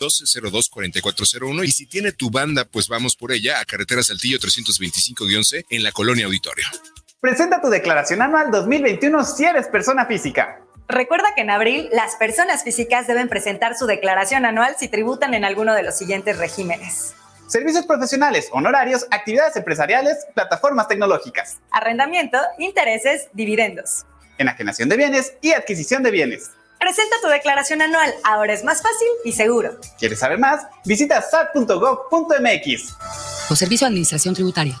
1202-4401 y si tiene tu banda, pues vamos por ella a Carretera Saltillo 325-11 en la Colonia Auditorio. Presenta tu declaración anual 2021 si eres persona física. Recuerda que en abril las personas físicas deben presentar su declaración anual si tributan en alguno de los siguientes regímenes. Servicios profesionales, honorarios, actividades empresariales, plataformas tecnológicas. Arrendamiento, intereses, dividendos. Enajenación de bienes y adquisición de bienes. Presenta tu declaración anual, ahora es más fácil y seguro. ¿Quieres saber más? Visita sat.gov.mx. O Servicio de Administración Tributaria.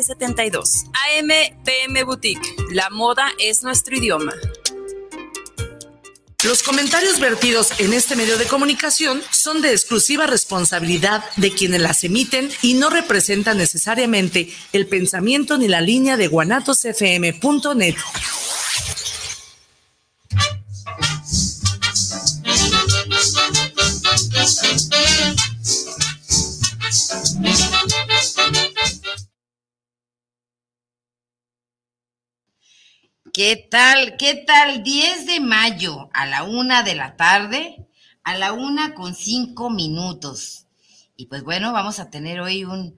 1372. AMPM Boutique. La moda es nuestro idioma. Los comentarios vertidos en este medio de comunicación son de exclusiva responsabilidad de quienes las emiten y no representan necesariamente el pensamiento ni la línea de guanatosfm.net. ¿Qué tal? ¿Qué tal? 10 de mayo a la una de la tarde, a la una con cinco minutos. Y pues bueno, vamos a tener hoy un,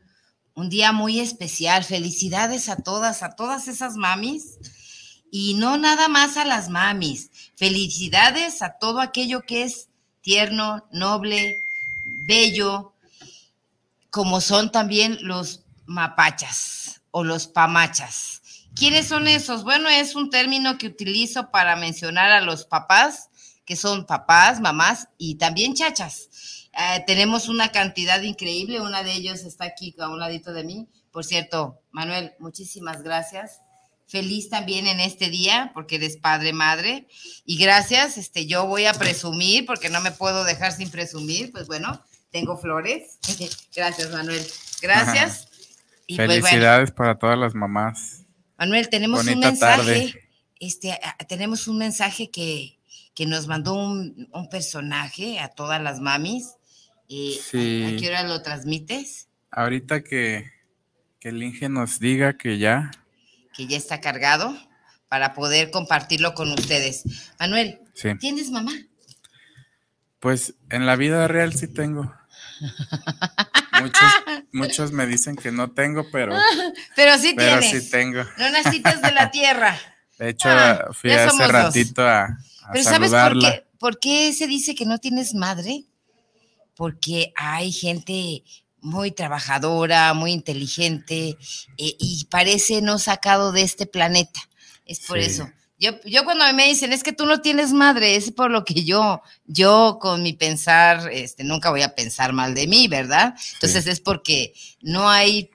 un día muy especial. Felicidades a todas, a todas esas mamis. Y no nada más a las mamis. Felicidades a todo aquello que es tierno, noble, bello, como son también los mapachas o los pamachas. ¿Quiénes son esos? Bueno, es un término que utilizo para mencionar a los papás, que son papás, mamás y también chachas. Eh, tenemos una cantidad increíble, una de ellos está aquí a un ladito de mí. Por cierto, Manuel, muchísimas gracias. Feliz también en este día, porque eres padre, madre. Y gracias, este, yo voy a presumir, porque no me puedo dejar sin presumir. Pues bueno, tengo flores. gracias, Manuel. Gracias. Y Felicidades pues, bueno. para todas las mamás. Manuel, tenemos un mensaje, este, tenemos un mensaje que, que nos mandó un, un, personaje a todas las mamis. Eh, sí. ¿a, ¿A qué hora lo transmites? Ahorita que, que el Inge nos diga que ya. Que ya está cargado para poder compartirlo con ustedes. Manuel, sí. ¿tienes mamá? Pues en la vida real sí tengo. Muchos, muchos me dicen que no tengo, pero, pero sí pero tienes. sí tengo. No naciste de la tierra. De hecho, ah, fui hace ratito a, a pero saludarla. ¿sabes por qué, por qué se dice que no tienes madre? Porque hay gente muy trabajadora, muy inteligente eh, y parece no sacado de este planeta. Es por Sí. eso. Yo, yo cuando me dicen, es que tú no tienes madre, es por lo que yo, yo con mi pensar, este, nunca voy a pensar mal de mí, ¿verdad? Entonces es porque no hay,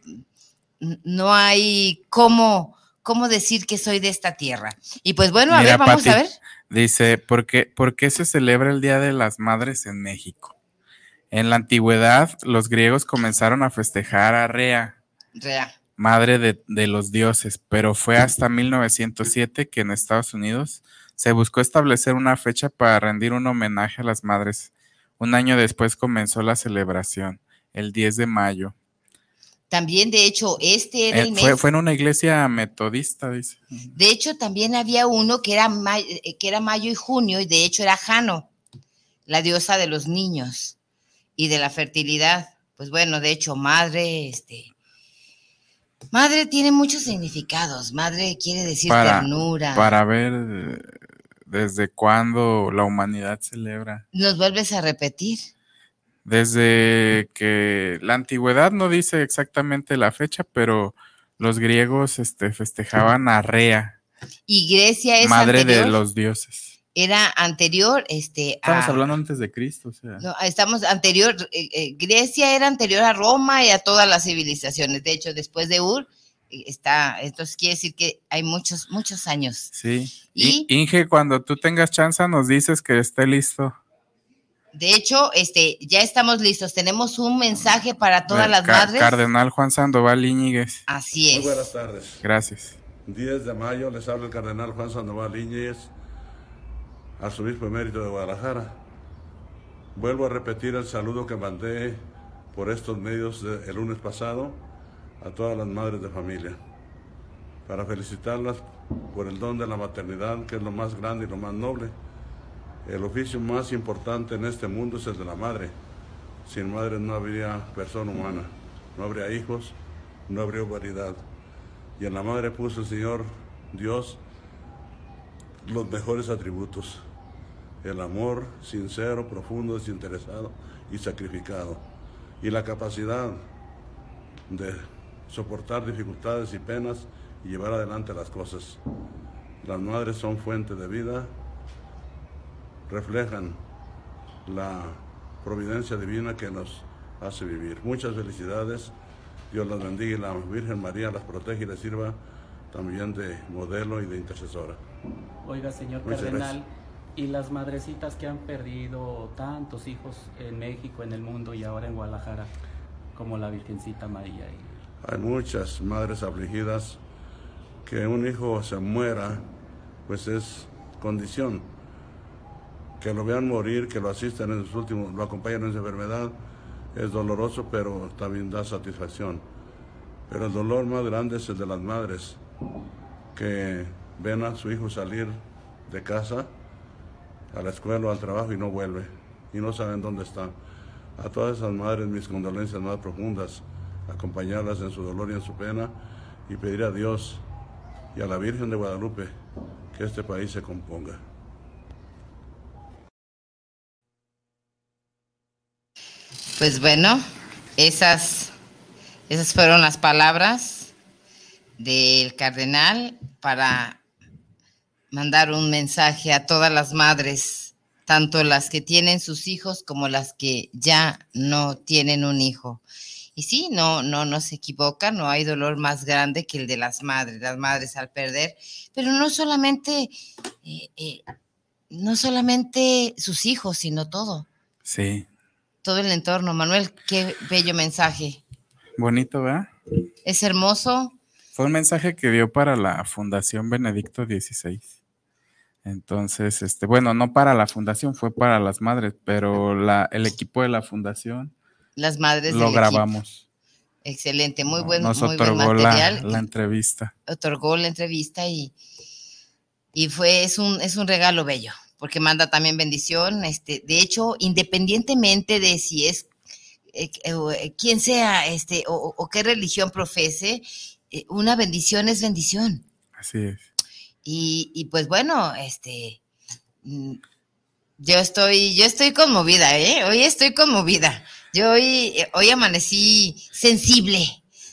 no hay cómo, cómo decir que soy de esta tierra. Y pues bueno, a Mira, ver, vamos Pati, a ver. Dice, ¿por qué, ¿por qué se celebra el Día de las Madres en México? En la antigüedad, los griegos comenzaron a festejar a Rea, Rea. Madre de, de los dioses, pero fue hasta 1907 que en Estados Unidos se buscó establecer una fecha para rendir un homenaje a las madres. Un año después comenzó la celebración, el 10 de mayo. También, de hecho, este era Eh, el mes. fue, fue en una iglesia metodista, dice. De hecho, también había uno que era, eh, que era mayo y junio, y de hecho era Jano, la diosa de los niños y de la fertilidad. Pues bueno, de hecho, madre, este. Madre tiene muchos significados. Madre quiere decir Para, ternura. para ver desde cuándo la humanidad celebra. Nos vuelves a repetir. Desde que la antigüedad no dice exactamente la fecha, pero los griegos este, festejaban a Rea, Y Grecia es madre anterior, de los dioses. Era anterior, este, Estamos a- hablando antes de Cristo, o sea. no, estamos anterior, eh, eh, Grecia era anterior a Roma y a todas las civilizaciones. De hecho, después de Ur eh, está, entonces quiere decir que hay muchos, muchos años. Sí. Y- Inge, cuando tú tengas chance, nos dices que esté listo. De hecho, este, ya estamos listos. Tenemos un mensaje para todas las Ca- madres. Cardenal Juan Sandoval Íñiguez. Así Muy es. buenas tardes. Gracias. 10 de mayo les habla el cardenal Juan Sandoval Íñiguez, arzobispo emérito de Guadalajara. Vuelvo a repetir el saludo que mandé por estos medios el lunes pasado a todas las madres de familia, para felicitarlas por el don de la maternidad, que es lo más grande y lo más noble. El oficio más importante en este mundo es el de la madre. Sin madre no habría persona humana, no habría hijos, no habría humanidad. Y en la madre puso el Señor Dios los mejores atributos. El amor sincero, profundo, desinteresado y sacrificado. Y la capacidad de soportar dificultades y penas y llevar adelante las cosas. Las madres son fuente de vida, reflejan la providencia divina que nos hace vivir. Muchas felicidades. Dios las bendiga y la Virgen María las protege y les sirva también de modelo y de intercesora. Oiga, señor Muchas cardenal, y las madrecitas que han perdido tantos hijos en México, en el mundo y ahora en Guadalajara, como la Virgencita María. Hay muchas madres afligidas que un hijo se muera, pues es condición. Que lo vean morir, que lo asistan en sus últimos, lo acompañan en su enfermedad, es doloroso, pero también da satisfacción. Pero el dolor más grande es el de las madres, que ven a su hijo salir de casa, a la escuela o al trabajo y no vuelve, y no saben dónde está. A todas esas madres mis condolencias más profundas, acompañarlas en su dolor y en su pena, y pedir a Dios y a la Virgen de Guadalupe que este país se componga. Pues bueno, esas, esas fueron las palabras del cardenal para mandar un mensaje a todas las madres, tanto las que tienen sus hijos como las que ya no tienen un hijo. Y sí, no, no, no se equivoca, no hay dolor más grande que el de las madres, las madres al perder, pero no solamente, eh, eh, no solamente sus hijos, sino todo Sí. todo el entorno. Manuel, qué bello mensaje. Bonito, ¿verdad? Es hermoso. Fue un mensaje que dio para la Fundación Benedicto XVI. Entonces, este, bueno, no para la fundación, fue para las madres, pero la, el equipo de la fundación Las madres lo del grabamos. equipo. Excelente, muy buen, Nos muy buen otorgó la, material. la entrevista. Otorgó la entrevista y, y fue, es un, es un regalo bello, porque manda también bendición. Este, de hecho, independientemente de si es eh, eh, quien sea este, o qué religión profese, eh, una bendición es bendición. Así es. Y, pues bueno, este, mm, yo estoy, yo estoy conmovida, ¿eh? Hoy estoy conmovida. Yo hoy, eh, hoy amanecí sensible,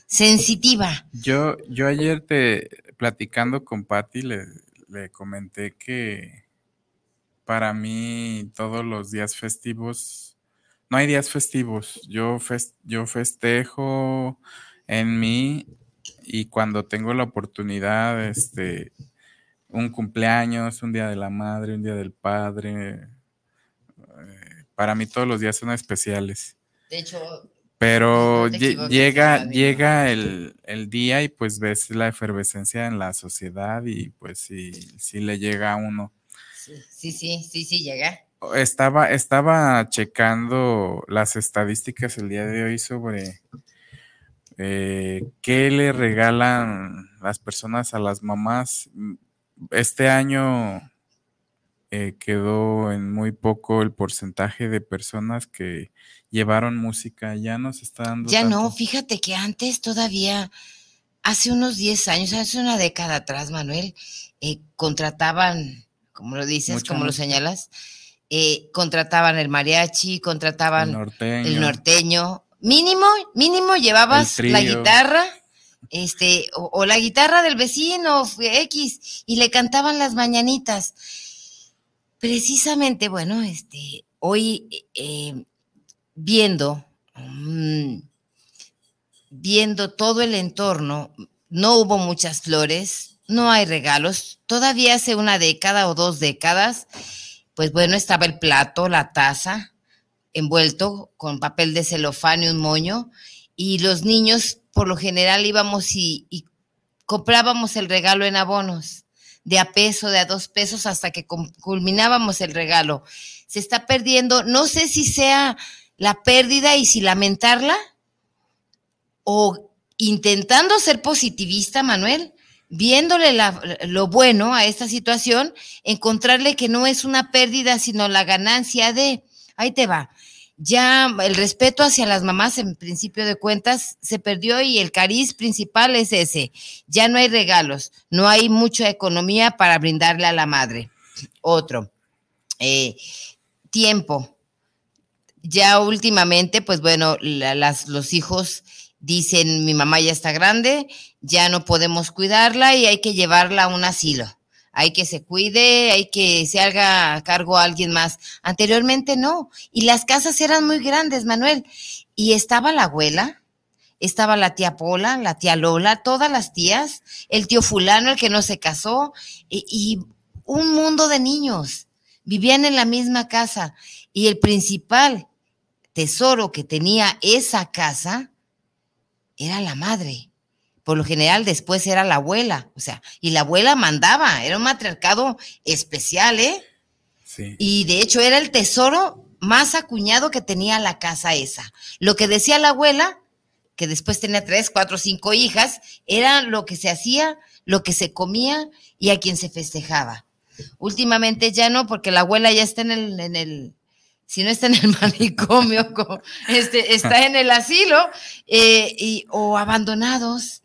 sensitiva. Yo, yo ayer te platicando con Patty le, le comenté que para mí todos los días festivos, no hay días festivos. Yo, yo festejo en mí y cuando tengo la oportunidad, este, un cumpleaños, un día de la madre, un día del padre, eh, para mí todos los días son especiales. De hecho, Pero No llega, llega el, el día y pues ves la efervescencia en la sociedad y pues sí, sí le llega a uno. sí, sí, sí, sí, llega. Estaba, estaba checando las estadísticas el día de hoy sobre eh, qué le regalan las personas a las mamás. Este año eh, quedó en muy poco el porcentaje de personas que llevaron música. Ya no se está dando. Ya no, fíjate que antes todavía, hace unos 10 años, hace una década atrás, Manuel, eh, contrataban, como lo dices, como lo señalas, eh, contrataban el mariachi, contrataban El norteño. el norteño. Mínimo, mínimo llevabas la guitarra este, o, la guitarra del vecino X, y le cantaban las mañanitas. Precisamente, bueno, este, hoy eh, viendo, mm, viendo todo el entorno, no hubo muchas flores, no hay regalos. Todavía hace una década o dos décadas, pues bueno, estaba el plato, la taza, envuelto con papel de celofán y un moño, y los niños por lo general íbamos y, y comprábamos el regalo en abonos, de a peso, de a dos pesos, hasta que culminábamos el regalo. Se está perdiendo, no sé si sea la pérdida y si lamentarla, o intentando ser positivista, Manuel, viéndole la- lo bueno a esta situación, encontrarle que no es una pérdida, sino la ganancia de, ahí te va, ya el respeto hacia las mamás en principio de cuentas se perdió y el cariz principal es ese, ya no hay regalos, no hay mucha economía para brindarle a la madre. Otro, eh, tiempo. Ya últimamente, pues bueno, la- las, los hijos dicen, mi mamá ya está grande, ya no podemos cuidarla y hay que llevarla a un asilo. Hay que se cuide, hay que se haga cargo a alguien más. Anteriormente no. Y las casas eran muy grandes, Manuel. Y estaba la abuela, estaba la tía Pola, la tía Lola, todas las tías, el tío fulano, el que no se casó, y, y un mundo de niños. Vivían en la misma casa. Y el principal tesoro que tenía esa casa era la madre. Por lo general después era la abuela, o sea, y la abuela mandaba, era un matriarcado especial, ¿eh? Sí. Y de hecho era el tesoro más acuñado que tenía la casa esa. Lo que decía la abuela, que después tenía tres, cuatro, cinco hijas, era lo que se hacía, lo que se comía y a quien se festejaba. Últimamente ya no, porque la abuela ya está en el, en el si no está en el manicomio, este, está en el asilo, eh, y, o abandonados.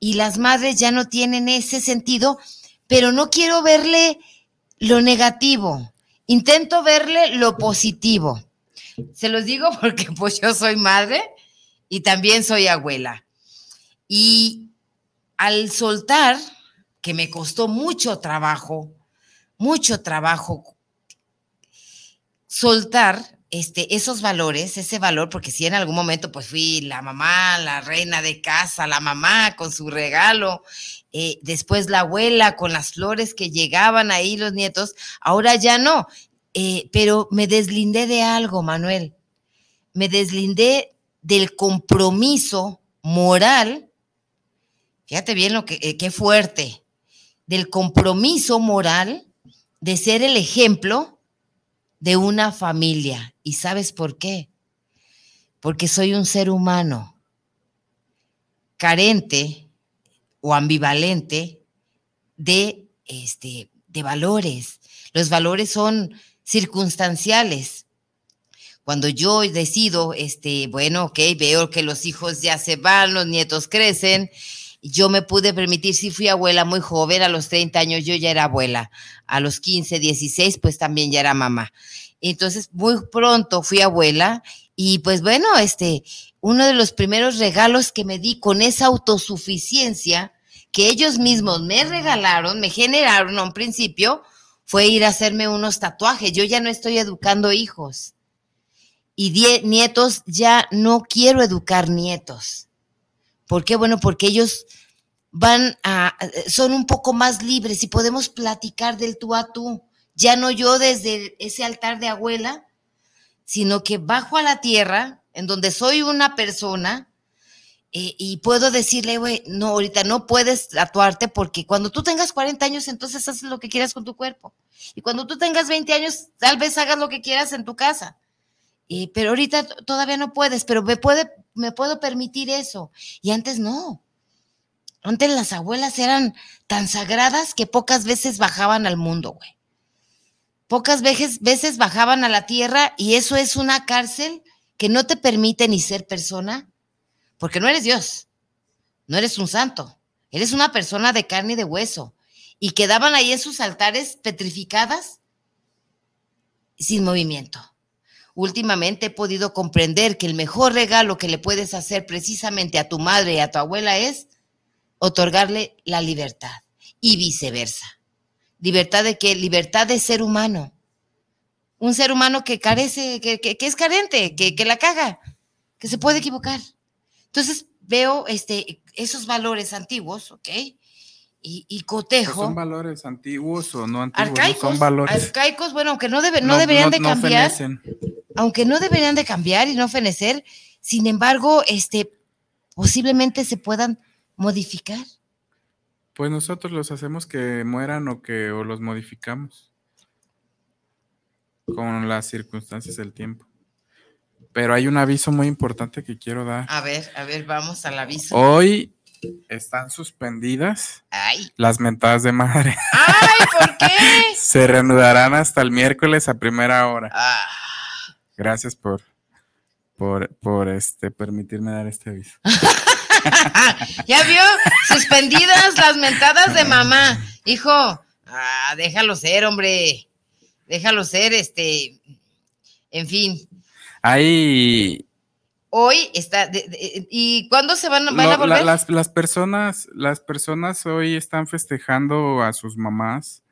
Y las madres ya no tienen ese sentido, pero no quiero verle lo negativo. Intento verle lo positivo. Se los digo porque pues yo soy madre y también soy abuela. Y al soltar, que me costó mucho trabajo, mucho trabajo soltar este, esos valores, ese valor, porque si en algún momento pues fui la mamá, la reina de casa, la mamá con su regalo, eh, después la abuela con las flores que llegaban ahí los nietos, ahora ya no, eh, pero me deslindé de algo, Manuel, me deslindé del compromiso moral, fíjate bien lo que, eh, qué fuerte, del compromiso moral de ser el ejemplo de una familia. ¿Y sabes por qué? Porque soy un ser humano carente o ambivalente de, este, de valores. Los valores son circunstanciales. Cuando yo decido, este, bueno, ok, veo que los hijos ya se van, los nietos crecen, yo me pude permitir, si fui abuela muy joven, a los 30 años yo ya era abuela, a los 15, 16, pues también ya era mamá. Entonces, muy pronto fui abuela y pues bueno, este, uno de los primeros regalos que me di con esa autosuficiencia que ellos mismos me regalaron, me generaron a un principio, fue ir a hacerme unos tatuajes. Yo ya no estoy educando hijos. Y die- nietos, ya no quiero educar nietos. ¿Por qué? Bueno, porque ellos van a, son un poco más libres y podemos platicar del tú a tú. Ya no yo desde ese altar de abuela, sino que bajo a la tierra, en donde soy una persona, eh, y puedo decirle, güey, no, ahorita no puedes tatuarte porque cuando tú tengas 40 años, entonces haces lo que quieras con tu cuerpo. Y cuando tú tengas 20 años, tal vez hagas lo que quieras en tu casa. Eh, pero ahorita todavía no puedes, pero me, puede, me puedo permitir eso. Y antes no. Antes las abuelas eran tan sagradas que pocas veces bajaban al mundo, güey. Pocas veces, veces bajaban a la tierra y eso es una cárcel que no te permite ni ser persona, porque no eres Dios, no eres un santo, eres una persona de carne y de hueso. Y quedaban ahí en sus altares petrificadas sin movimiento. Últimamente he podido comprender que el mejor regalo que le puedes hacer precisamente a tu madre y a tu abuela es otorgarle la libertad y viceversa. ¿Libertad de qué? Libertad de ser humano. Un ser humano que carece, que, que- que es carente, que, que la caga, que se puede equivocar. Entonces veo este, esos valores antiguos, ¿ok? Y, y Pues cotejo. son valores antiguos o no antiguos, no arcaicos, son valores. arcaicos, bueno, aunque no, debe- no deberían de cambiar, aunque no deberían de cambiar y no fenecer, sin embargo, este, posiblemente se puedan modificar. Pues nosotros los hacemos que mueran o que o los modificamos con las circunstancias del tiempo. Pero hay un aviso muy importante que quiero dar. A ver, a ver, vamos al aviso. Hoy están suspendidas Ay. las mentadas de madre. Ay, ¿por qué? Se reanudarán hasta el miércoles a primera hora. Ah. Gracias por, por, por este permitirme dar este aviso. ¿Ya vio? Suspendidas las mentadas de mamá. Hijo, ah, déjalo ser, hombre. Déjalo ser, este. En fin, Hay hoy está. de- de- ¿Y cuándo se van, a la- volver? las, las personas, las personas hoy están festejando a sus mamás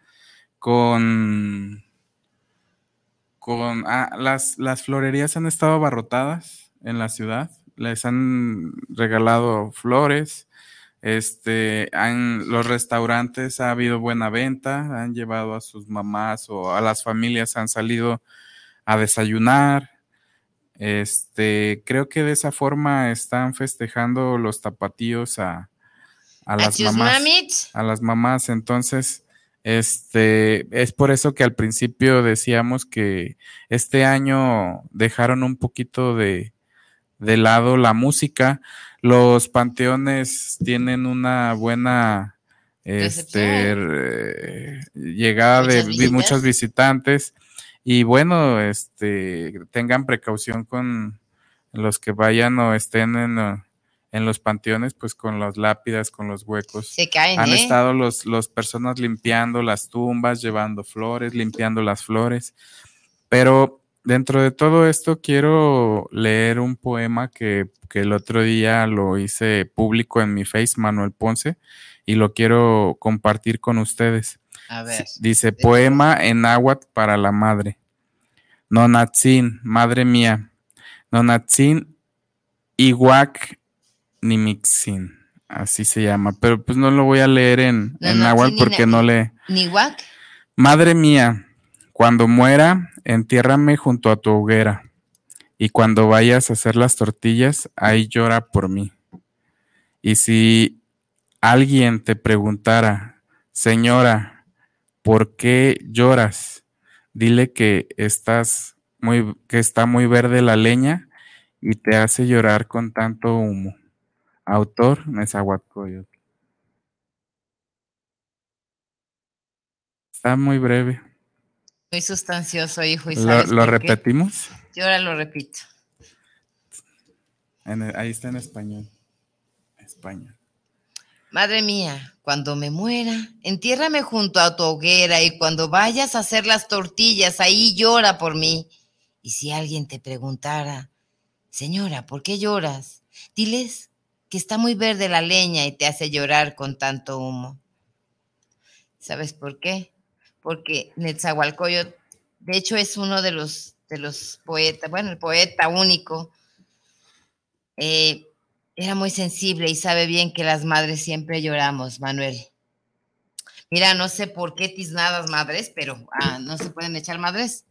con, con ah, las, las florerías han estado abarrotadas en la ciudad, les han regalado flores, este, han, los restaurantes ha habido buena venta, han llevado a sus mamás o a las familias han salido a desayunar. Este, creo que de esa forma están festejando los tapatíos a, a las mamás. mamits. A las mamás. Entonces, este, es por eso que al principio decíamos que este año dejaron un poquito de, de lado la música. Los panteones tienen una buena este, llegada de Muchas vi- muchos visitas. visitantes. Y bueno, este, tengan precaución con los que vayan o estén en, uh, en los panteones, pues con las lápidas, con los huecos. Se caen, Han ¿eh? estado los, los personas limpiando las tumbas, llevando flores, limpiando las flores. Pero dentro de todo esto quiero leer un poema que, que el otro día lo hice público en mi face, Manuel Ponce, y lo quiero compartir con ustedes. A ver. Dice, poema en náhuatl para la madre. Nonatzin, madre mía. Nonatzin Iwak Nimixin. Así se llama. Pero pues no lo voy a leer en, en náhuatl porque no le... Nihuac. Madre mía, cuando muera, entiérrame junto a tu hoguera. Y cuando vayas a hacer las tortillas, ahí llora por mí. Y si alguien te preguntara, señora, ¿por qué lloras? Dile que estás muy, que está muy verde la leña y te hace llorar con tanto humo. Autor Nezahualcóyotl. Está muy breve. Muy sustancioso, hijo. ¿Y ¿Lo, lo repetimos? Yo ahora lo repito. En el- ahí está en español. Español. Madre mía, cuando me muera, entiérrame junto a tu hoguera y cuando vayas a hacer las tortillas, ahí llora por mí. Y si alguien te preguntara, señora, ¿por qué lloras? Diles que está muy verde la leña y te hace llorar con tanto humo. ¿Sabes por qué? Porque Netzahualcoyotl, de hecho, es uno de los, de los poetas, bueno, el poeta único. eh, era muy sensible y sabe bien que las madres siempre lloramos, Manuel. Mira, no sé por qué tiznadas madres, pero ah, no se pueden echar madres.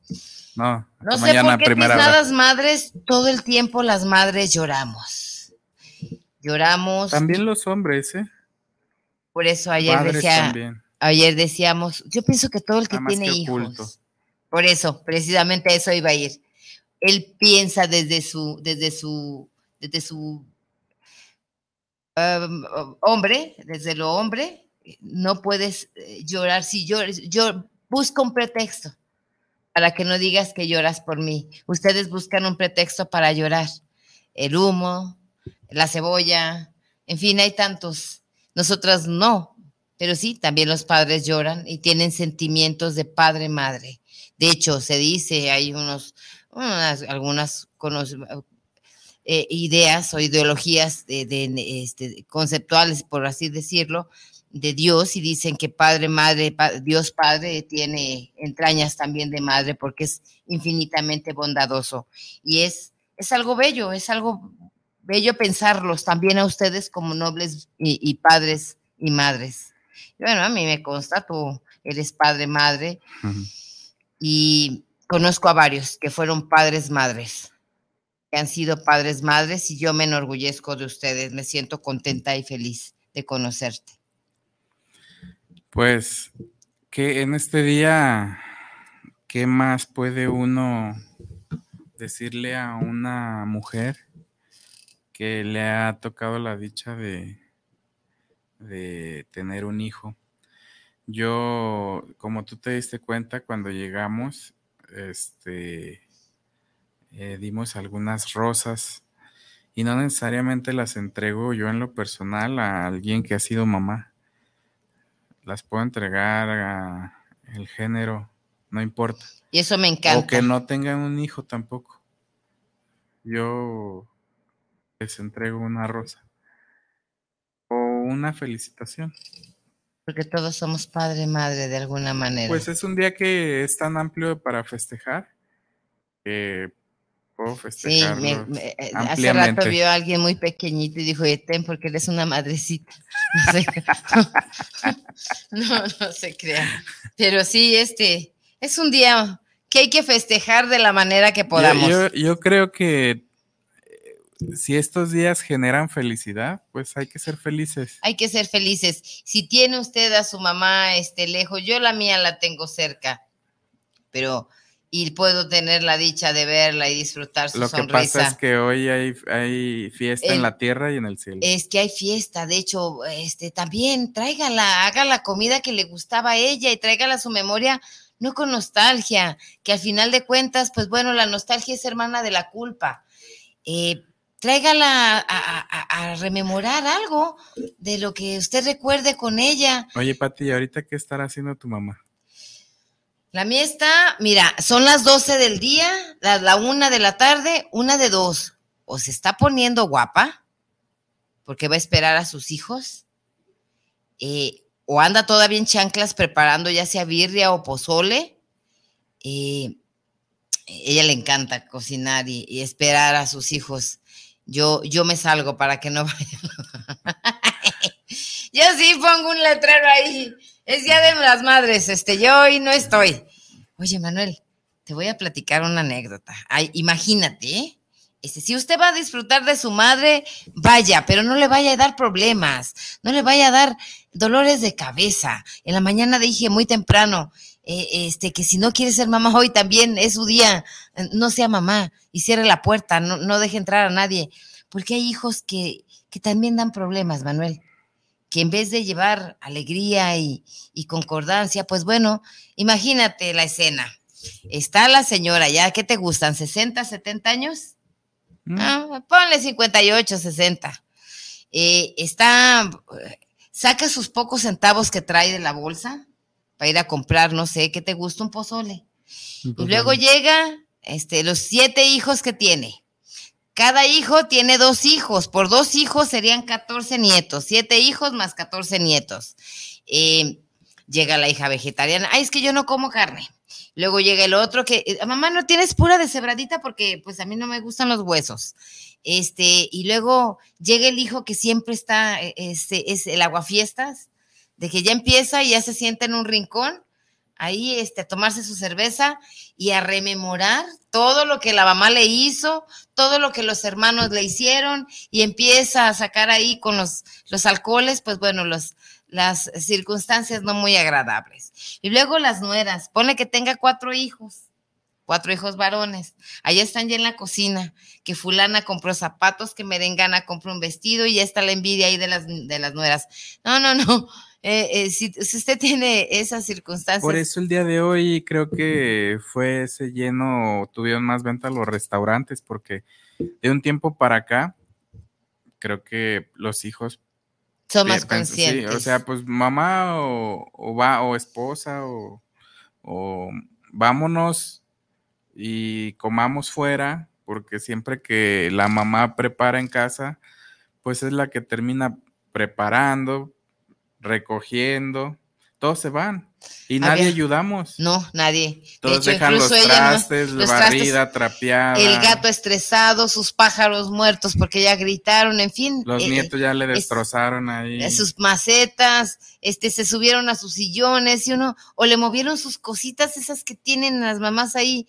No, No sé mañana por qué tiznadas madres, todo el tiempo las madres lloramos. Lloramos. También los hombres, ¿eh? Por eso ayer Padres decía, también. ayer decíamos, yo pienso que todo el que Nada tiene que hijos, oculto. por eso, precisamente a eso iba a ir. Él piensa desde su, desde su, desde su hombre, desde lo hombre, no puedes eh, llorar si lloras, yo busca un pretexto para que no digas que lloras por mí. Ustedes buscan un pretexto para llorar. El humo, la cebolla, en fin, hay tantos. Nosotras no, pero sí, también los padres lloran y tienen sentimientos de padre-madre. De hecho, se dice, hay unos, unas, algunas eh, ideas o ideologías de, de, este, conceptuales, por así decirlo, de Dios y dicen que Padre, Madre, pa- Dios Padre tiene entrañas también de madre porque es infinitamente bondadoso. Y es, es algo bello, es algo bello pensarlos también a ustedes como nobles y, y padres y madres. Y Bueno, a mí me consta, tú eres padre, madre, y conozco a varios que fueron padres, madres, han sido padres, madres, y yo me enorgullezco de ustedes, me siento contenta y feliz de conocerte. Pues que en este día, ¿qué más puede uno decirle a una mujer que le ha tocado la dicha de, de tener un hijo? Yo, como tú te diste cuenta cuando llegamos, este, eh, dimos algunas rosas y no necesariamente las entrego yo en lo personal a alguien que ha sido mamá las puedo entregar a el género, no importa. Y eso me encanta. O que no tengan un hijo tampoco. Yo les entrego una rosa. O una felicitación. Porque todos somos padre, madre de alguna manera. Pues es un día que es tan amplio para festejar que puedo Sí, festejarlo me- me- eh, hace rato vio a alguien muy pequeñito y dijo, "Oye, ten porque eres una madrecita. No se, no, no se crea. Pero sí, este, es un día que hay que festejar de la manera que Yo- podamos. Yo, yo creo que eh, si estos días generan felicidad, pues hay que ser felices. Hay que ser felices. Si tiene usted a su mamá este, lejos, yo la mía la tengo cerca, pero y puedo tener la dicha de verla y disfrutar su Lo que sonrisa. pasa es que hoy hay, hay fiesta El- en la tierra y en el cielo. Es que hay fiesta, de hecho, este también tráigala, haga la comida que le gustaba a ella y tráigala a su memoria, no con nostalgia, que al final de cuentas, pues bueno, la nostalgia es hermana de la culpa. Eh, tráigala a, a- rememorar algo de lo que usted recuerde con ella. Oye, Pati, ¿y ahorita qué estará haciendo tu mamá? La mía está, mira, son las 12 del día, la, la una de la tarde, una de dos. O se está poniendo guapa, porque va a esperar a sus hijos, eh, o anda todavía en chanclas preparando ya sea birria o pozole. Eh, ella le encanta cocinar y, esperar a sus hijos. Yo, yo me salgo para que no vayan. yo sí pongo un letrero ahí. Es Día de las Madres, este, yo hoy no estoy. Oye, Manuel, te voy a platicar una anécdota. Ay, imagínate, ¿eh? Este, si usted va a disfrutar de su madre, vaya, pero no le vaya a dar problemas, no le vaya a dar dolores de cabeza. En la mañana dije muy temprano, eh, este, que si no quiere ser mamá hoy también es su día, no sea mamá y cierre la puerta, no, no deje entrar a nadie, porque hay hijos que, que también dan problemas, Manuel que en vez de llevar alegría y, y concordancia, pues bueno, imagínate la escena. Está la señora ya, ¿qué te gustan? ¿60, 70 años? Ah, ponle 58, 60. Eh, está, saca sus pocos centavos que trae de la bolsa para ir a comprar, no sé, ¿qué te gusta? Un pozole. Y luego llega este, los siete hijos que tiene. Cada hijo tiene dos hijos. Por dos hijos serían 14 nietos. Siete hijos más 14 nietos. Eh, llega la hija vegetariana. Ay, es que yo no como carne. Luego llega el otro que, eh, mamá, ¿no tienes pura deshebradita? Porque pues a mí no me gustan los huesos. Este, y luego llega el hijo que siempre está, eh, este, es el aguafiestas, de que ya empieza y ya se sienta en un rincón ahí este, a tomarse su cerveza y a rememorar todo lo que la mamá le hizo, todo lo que los hermanos le hicieron y empieza a sacar ahí con los, los alcoholes, pues bueno, los, las circunstancias no muy agradables. Y luego las nueras, pone que tenga cuatro hijos, cuatro hijos varones, allá están ya en la cocina, que fulana compró zapatos, que merengana compró un vestido y ya está la envidia ahí de las, de las nueras. No, no, no. Eh, eh, si, si usted tiene esas circunstancias. Por eso el día de hoy creo que fue ese lleno, tuvieron más venta los restaurantes, porque de un tiempo para acá, creo que los hijos Son más sí, conscientes. o sea, pues mamá o, o va o esposa o, o vámonos y comamos fuera porque siempre que la mamá prepara en casa, pues es la que termina preparando, recogiendo, todos se van y nadie ayudamos. No, nadie. Todos dejan los trastes, la barrida, trapeada. El gato estresado, sus pájaros muertos porque ya gritaron, en fin. Los eh, nietos ya le destrozaron ahí. Eh, sus macetas, este, se subieron a sus sillones y uno, o le movieron sus cositas esas que tienen las mamás ahí.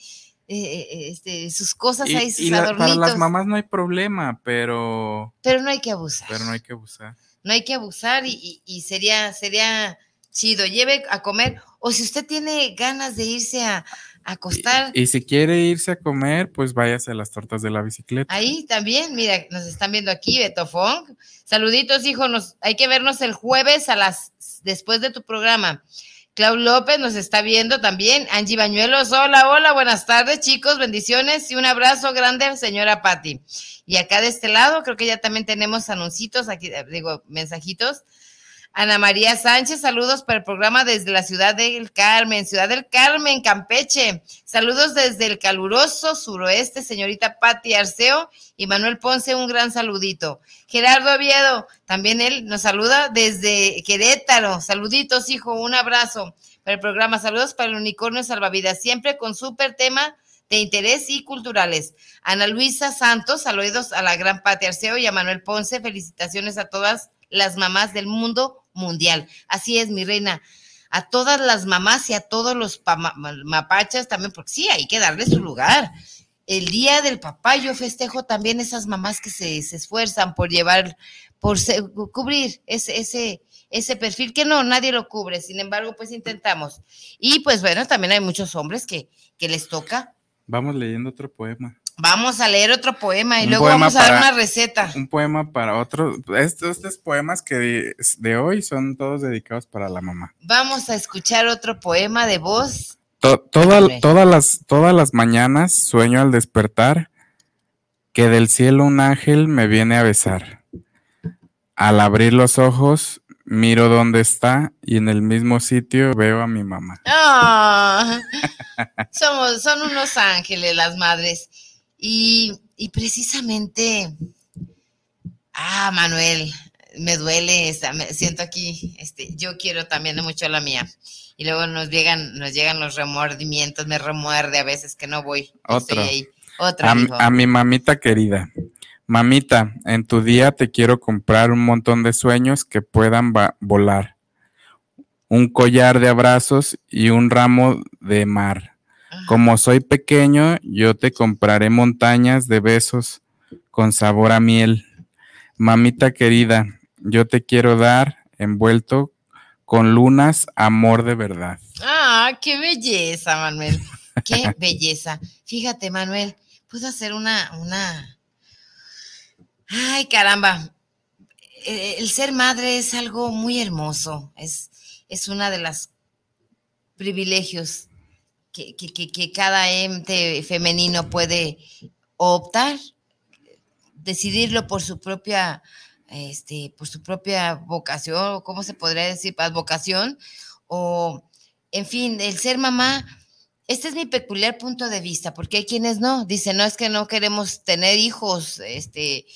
Eh, este, sus cosas ahí, sus adornitos. para las mamás no hay problema, pero... Pero no hay que abusar. Pero no hay que abusar. No hay que abusar y, y sería, sería chido, lleve a comer. O si usted tiene ganas de irse a, acostar. Y, si quiere irse a comer, pues váyase a las tortas de la bicicleta. Ahí también, mira, nos están viendo aquí, Beto Fong. Saluditos, hijo, nos, hay que vernos el jueves a las, después de tu programa. Clau López nos está viendo también. Angie Bañuelos, hola, hola, buenas tardes, chicos, bendiciones y un abrazo grande, señora Patti. Y acá de este lado, creo que ya también tenemos anuncitos, aquí digo, mensajitos. Ana María Sánchez, saludos para el programa desde la ciudad del Carmen, ciudad del Carmen, Campeche. Saludos desde el caluroso suroeste, señorita Patti Arceo y Manuel Ponce, un gran saludito. Gerardo Oviedo, también él nos saluda desde Querétaro. Saluditos, hijo, un abrazo para el programa. Saludos para el Unicornio Salvavidas, siempre con súper tema de interés y culturales. Ana Luisa Santos, saludos a la gran Patti Arceo y a Manuel Ponce. Felicitaciones a todas las mamás del mundo mundial. Así es, mi reina. A todas las mamás y a todos los mapachas también, porque sí, hay que darle su lugar. El día del papá yo festejo también esas mamás que se, esfuerzan por llevar, por cubrir ese, ese, ese perfil que no, nadie lo cubre. Sin embargo, pues intentamos. Y pues bueno, también hay muchos hombres que, que les toca. Vamos leyendo otro poema. Vamos a leer otro poema y luego vamos a dar una receta. Un poema para otro. Estos, poemas que de, hoy son todos dedicados para la mamá. Vamos a escuchar otro poema de voz. todas, las, todas las mañanas sueño al despertar que del cielo un ángel me viene a besar. Al abrir los ojos, miro dónde está y en el mismo sitio veo a mi mamá. Ah, somos, son unos ángeles las madres. Y, precisamente, ah, Manuel, me duele, me siento aquí, este, yo quiero también mucho la mía. Y luego nos llegan, nos llegan los remordimientos, me remuerde a veces que no voy. Otro. a, mi mamita querida. Mamita, en tu día te quiero comprar un montón de sueños que puedan volar. Un collar de abrazos y un ramo de mar como soy pequeño, yo te compraré montañas de besos con sabor a miel. Mamita querida, yo te quiero dar envuelto con lunas amor de verdad. Ah, qué belleza, Manuel. Qué belleza. Fíjate, Manuel, puedo hacer una, una. Ay, caramba. Eh, el ser madre es algo muy hermoso. Es, es una de las privilegios que, cada ente femenino puede optar, decidirlo por su propia, este, por su propia vocación, o cómo se podría decir, vocación, o, en fin, el ser mamá. Este es mi peculiar punto de vista, porque hay quienes no, dicen, no es que no queremos tener hijos, este,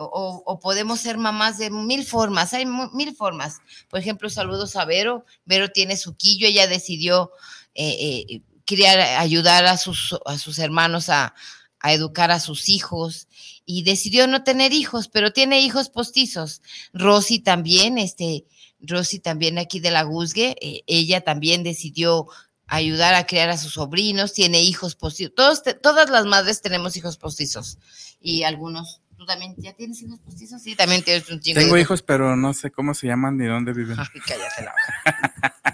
o, podemos ser mamás de mil formas, hay mil formas. Por ejemplo, saludos a Vero, Vero tiene su quillo, ella decidió eh, eh, quería ayudar a sus, a sus hermanos a, educar a sus hijos y decidió no tener hijos, pero tiene hijos postizos. Rosy también, este, Rosy también aquí de la Guzgue, eh, ella también decidió ayudar a criar a sus sobrinos, tiene hijos postizos. Todos, todas las madres tenemos hijos postizos y algunos. ¿Tú también ya tienes hijos postizos? Sí, también tienes un chingo. Tengo hijos, pero no sé cómo se llaman ni dónde viven. cállate la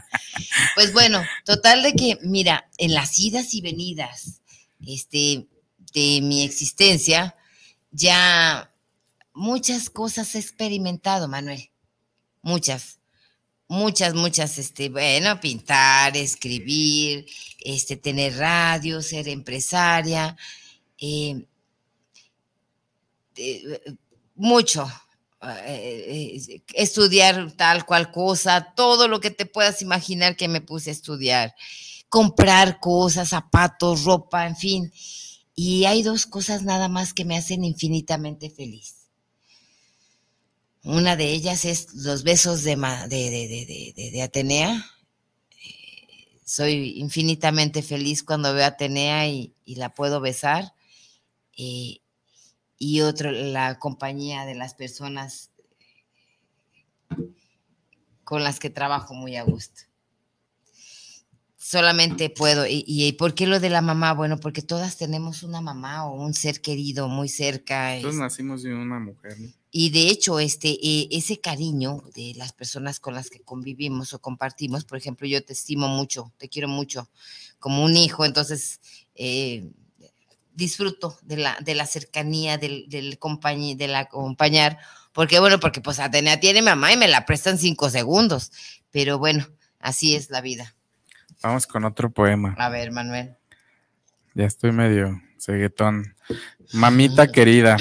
Pues bueno, total de que, mira, en las idas y venidas este, de mi existencia, ya muchas cosas he experimentado, Manuel. Muchas, muchas, muchas, este, bueno, pintar, escribir, este, tener radio, ser empresaria, eh, eh, mucho, eh, eh, estudiar tal cual cosa, todo lo que te puedas imaginar que me puse a estudiar, comprar cosas, zapatos, ropa, en fin. Y hay dos cosas nada más que me hacen infinitamente feliz. Una de ellas es los besos de, de, de- de- Atenea. Eh, Soy infinitamente feliz cuando veo a Atenea y, la puedo besar. Eh, y otro, la compañía de las personas con las que trabajo muy a gusto. Solamente puedo. ¿Y, y por qué lo de la mamá? Bueno, porque todas tenemos una mamá o un ser querido muy cerca. Todos es- nacimos de una mujer. ¿no? y de hecho, este, eh, ese cariño de las personas con las que convivimos o compartimos, por ejemplo, yo te estimo mucho, te quiero mucho como un hijo, entonces eh, disfruto de la, de la cercanía, del, del compañi- del acompañar, porque bueno, porque pues Atenea tiene mamá y me la prestan cinco segundos, pero bueno, así es la vida. Vamos con otro poema. A ver, Manuel. Ya estoy medio ceguetón. Mamita querida,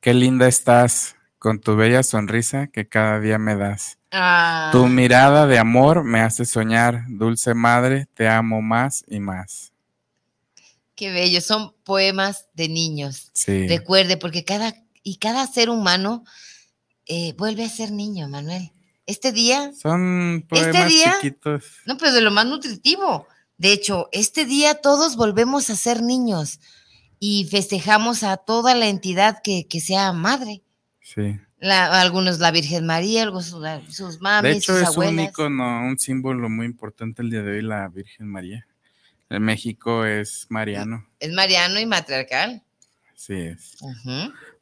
qué linda estás con tu bella sonrisa que cada día me das. Ah, Tu mirada de amor me hace soñar, dulce madre, te amo más y más. Qué bello, son poemas de niños. Sí. Recuerde, porque cada, y cada ser humano eh, vuelve a ser niño, Manuel. Este día, Son poemas día- chiquitos. no, pero de lo más nutritivo. De hecho, este día todos volvemos a ser niños y festejamos a toda la entidad que, que sea madre. Sí. La- algunos la Virgen María, algunos sus, sus mamis, De hecho, sus es un abuelas. icono, un símbolo muy importante el día de hoy, la Virgen María. En México es Mariano. Es mariano y matriarcal. Sí es.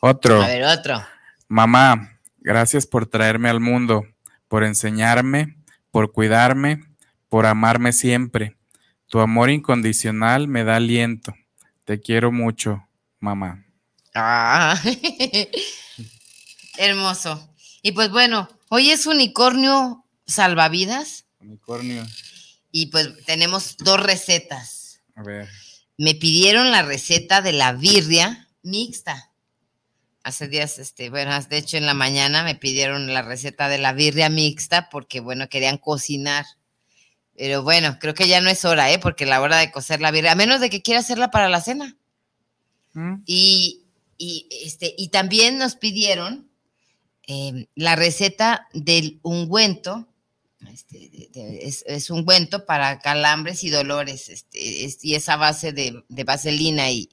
Otro. A ver, otro. Mamá, gracias por traerme al mundo, por enseñarme, por cuidarme, por amarme siempre. Tu amor incondicional me da aliento. Te quiero mucho, mamá. Ah, hermoso. Y pues bueno, hoy es unicornio salvavidas Unicornio. Y pues tenemos dos recetas. A ver. Me pidieron la receta de la birria mixta. Hace días, este, bueno, de hecho en la mañana me pidieron la receta de la birria mixta porque, bueno, querían cocinar. Pero bueno, creo que ya no es hora, ¿eh? Porque la hora de cocer la birria, a menos de que quiera hacerla para la cena. ¿Mm? Y, y, este, y también nos pidieron eh, la receta del ungüento. Este, de- de- es, es ungüento para calambres y dolores. Este, es- y esa base de, de vaselina y,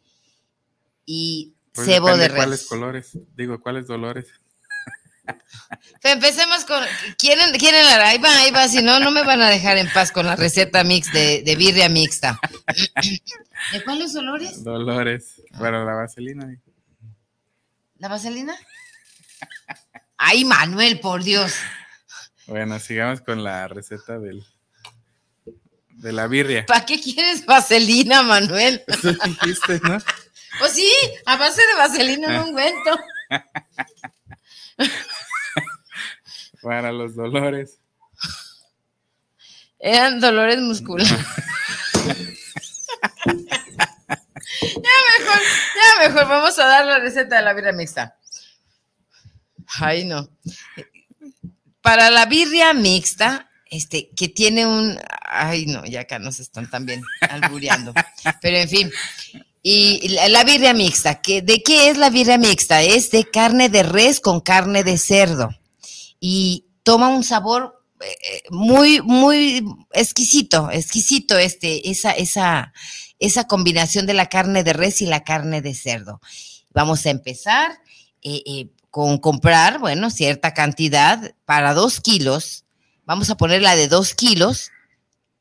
y Pues cebo de res. ¿Cuáles colores? Digo, ¿cuáles dolores? Empecemos con. ¿Quieren, quieren la- Ahí va, ahí va. Si no, no me van a dejar en paz con la receta mix de, de birria mixta. ¿De cuáles olores? Dolores. Bueno, la vaselina. ¿La vaselina? Ay, Manuel, por Dios. Bueno, sigamos con la receta del de la birria. ¿Para qué quieres vaselina, Manuel? Eso dijiste, ¿no? Pues sí, a base de vaselina un ungüento. Para los dolores. Eran dolores musculares. ya mejor, ya mejor, vamos a dar la receta de la birria mixta. Ay, no. Para la birria mixta, este, que tiene un, ay, no, ya acá nos están también albureando. Pero en fin, y la, la birria mixta, que, ¿de qué es la birria mixta? Es de carne de res con carne de cerdo. Y toma un sabor eh, muy, muy exquisito, exquisito este, esa, esa, esa combinación de la carne de res y la carne de cerdo. Vamos a empezar eh, eh, con comprar, bueno, cierta cantidad para dos kilos. Vamos a poner la de dos kilos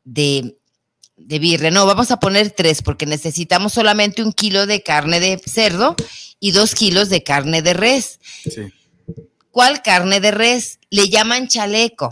de, de birria. No, vamos a poner tres porque necesitamos solamente un kilo de carne de cerdo y dos kilos de carne de res. Sí. ¿Cuál carne de res? Le llaman chaleco.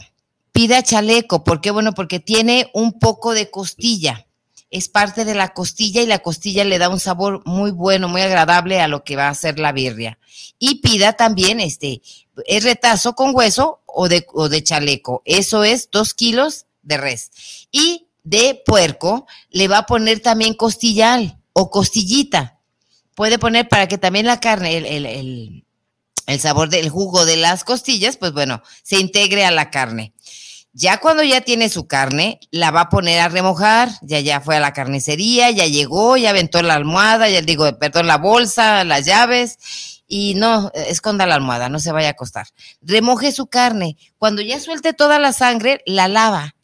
Pida chaleco. ¿Por qué? Bueno, porque tiene un poco de costilla. Es parte de la costilla y la costilla le da un sabor muy bueno, muy agradable a lo que va a ser la birria. Y pida también este, es retazo con hueso o de, o de chaleco. Eso es dos kilos de res. Y de puerco le va a poner también costillal o costillita. Puede poner para que también la carne, el, el- el- el sabor del jugo de las costillas, pues bueno, se integre a la carne. Ya cuando ya tiene su carne, la va a poner a remojar, ya ya fue a la carnicería, ya llegó, ya aventó la almohada, ya digo, perdón, la bolsa, las llaves, y no, esconda la almohada, no se vaya a acostar. Remoje su carne. Cuando ya suelte toda la sangre, la lava.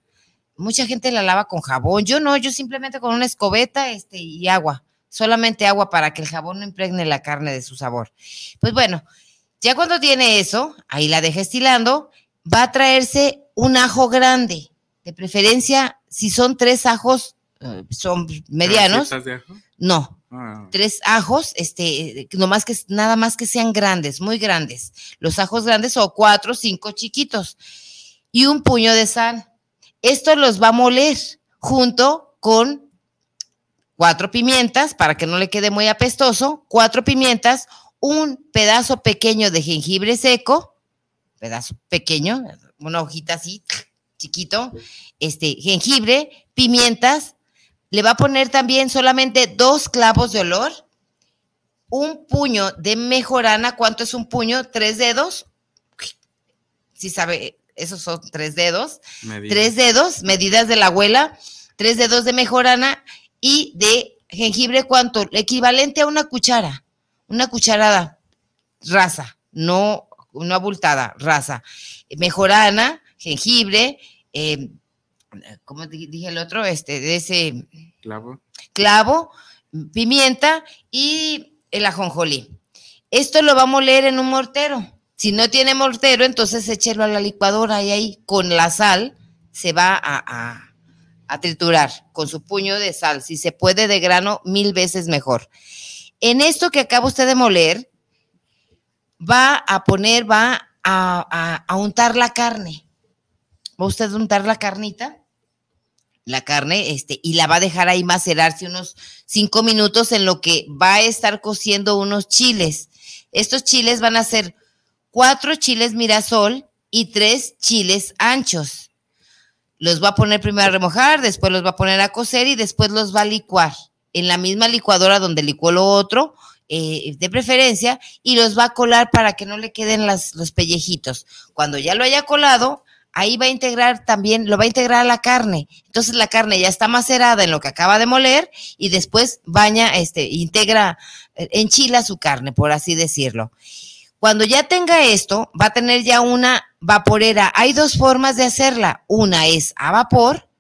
Mucha gente la lava con jabón. Yo no, yo simplemente con una escobeta este, y agua. Solamente agua para que el jabón no impregne la carne de su sabor. Pues bueno, ya cuando tiene eso, ahí la deja estilando, va a traerse un ajo grande. De preferencia, si son tres ajos, eh, son medianos. ¿Recetas de ajo? No, Ah, tres ajos, este, nomás que nada más que sean grandes, muy grandes. Los ajos grandes o cuatro, cinco chiquitos y un puño de sal. Esto los va a moler junto con cuatro pimientas para que no le quede muy apestoso, cuatro pimientas, un pedazo pequeño de jengibre seco, pedazo pequeño, una hojita así, chiquito, este, jengibre, pimientas, le va a poner también solamente dos clavos de olor, un puño de mejorana. ¿Cuánto es un puño? ¿Tres dedos? Si sabe, esos son tres dedos. Tres dedos, medidas de la abuela, tres dedos de mejorana y de jengibre, ¿cuánto? Equivalente a una cuchara, una cucharada, raza, no, no abultada, raza. Mejorana, jengibre, eh, ¿cómo di- dije el otro? Este, de ese clavo. clavo, pimienta y el ajonjolí. Esto lo va a moler en un mortero. Si no tiene mortero, entonces échelo a la licuadora y ahí con la sal se va a, a- a triturar con su puño de sal. Si se puede de grano, mil veces mejor. En esto que acaba usted de moler, va a poner, va a, a- untar la carne. Va usted a untar la carnita la carne este, y la va a dejar ahí macerarse unos cinco minutos en lo que va a estar cociendo unos chiles. Estos chiles van a ser cuatro chiles mirasol y tres chiles anchos. Los va a poner primero a remojar, después los va a poner a cocer y después los va a licuar en la misma licuadora donde licuó lo otro, eh, de preferencia, y los va a colar para que no le queden las, los pellejitos. Cuando ya lo haya colado, ahí va a integrar también, lo va a integrar a la carne. Entonces la carne ya está macerada en lo que acaba de moler y después baña, este, integra, eh, enchila su carne, por así decirlo. Cuando ya tenga esto, va a tener ya una vaporera. Hay dos formas de hacerla. Una es a vapor,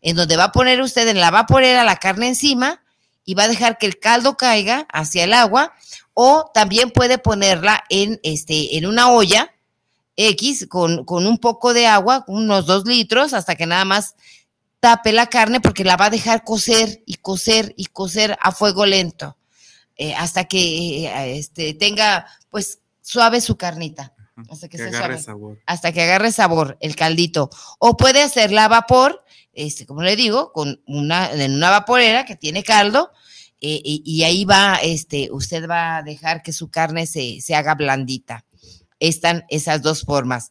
en donde va a poner usted en la vaporera la carne encima y va a dejar que el caldo caiga hacia el agua, o también puede ponerla en, este, en una olla X con, con un poco de agua, unos dos litros, hasta que nada más tape la carne porque la va a dejar cocer y cocer y cocer a fuego lento eh, hasta que eh, este, tenga pues suave su carnita. Hasta que, Que sea agarre suave. sabor. Hasta que agarre sabor el caldito. O puede hacerla a vapor, este, como le digo, con una, en una vaporera que tiene caldo, eh, y, y ahí va, este, usted va a dejar que su carne se, se haga blandita. Están esas dos formas.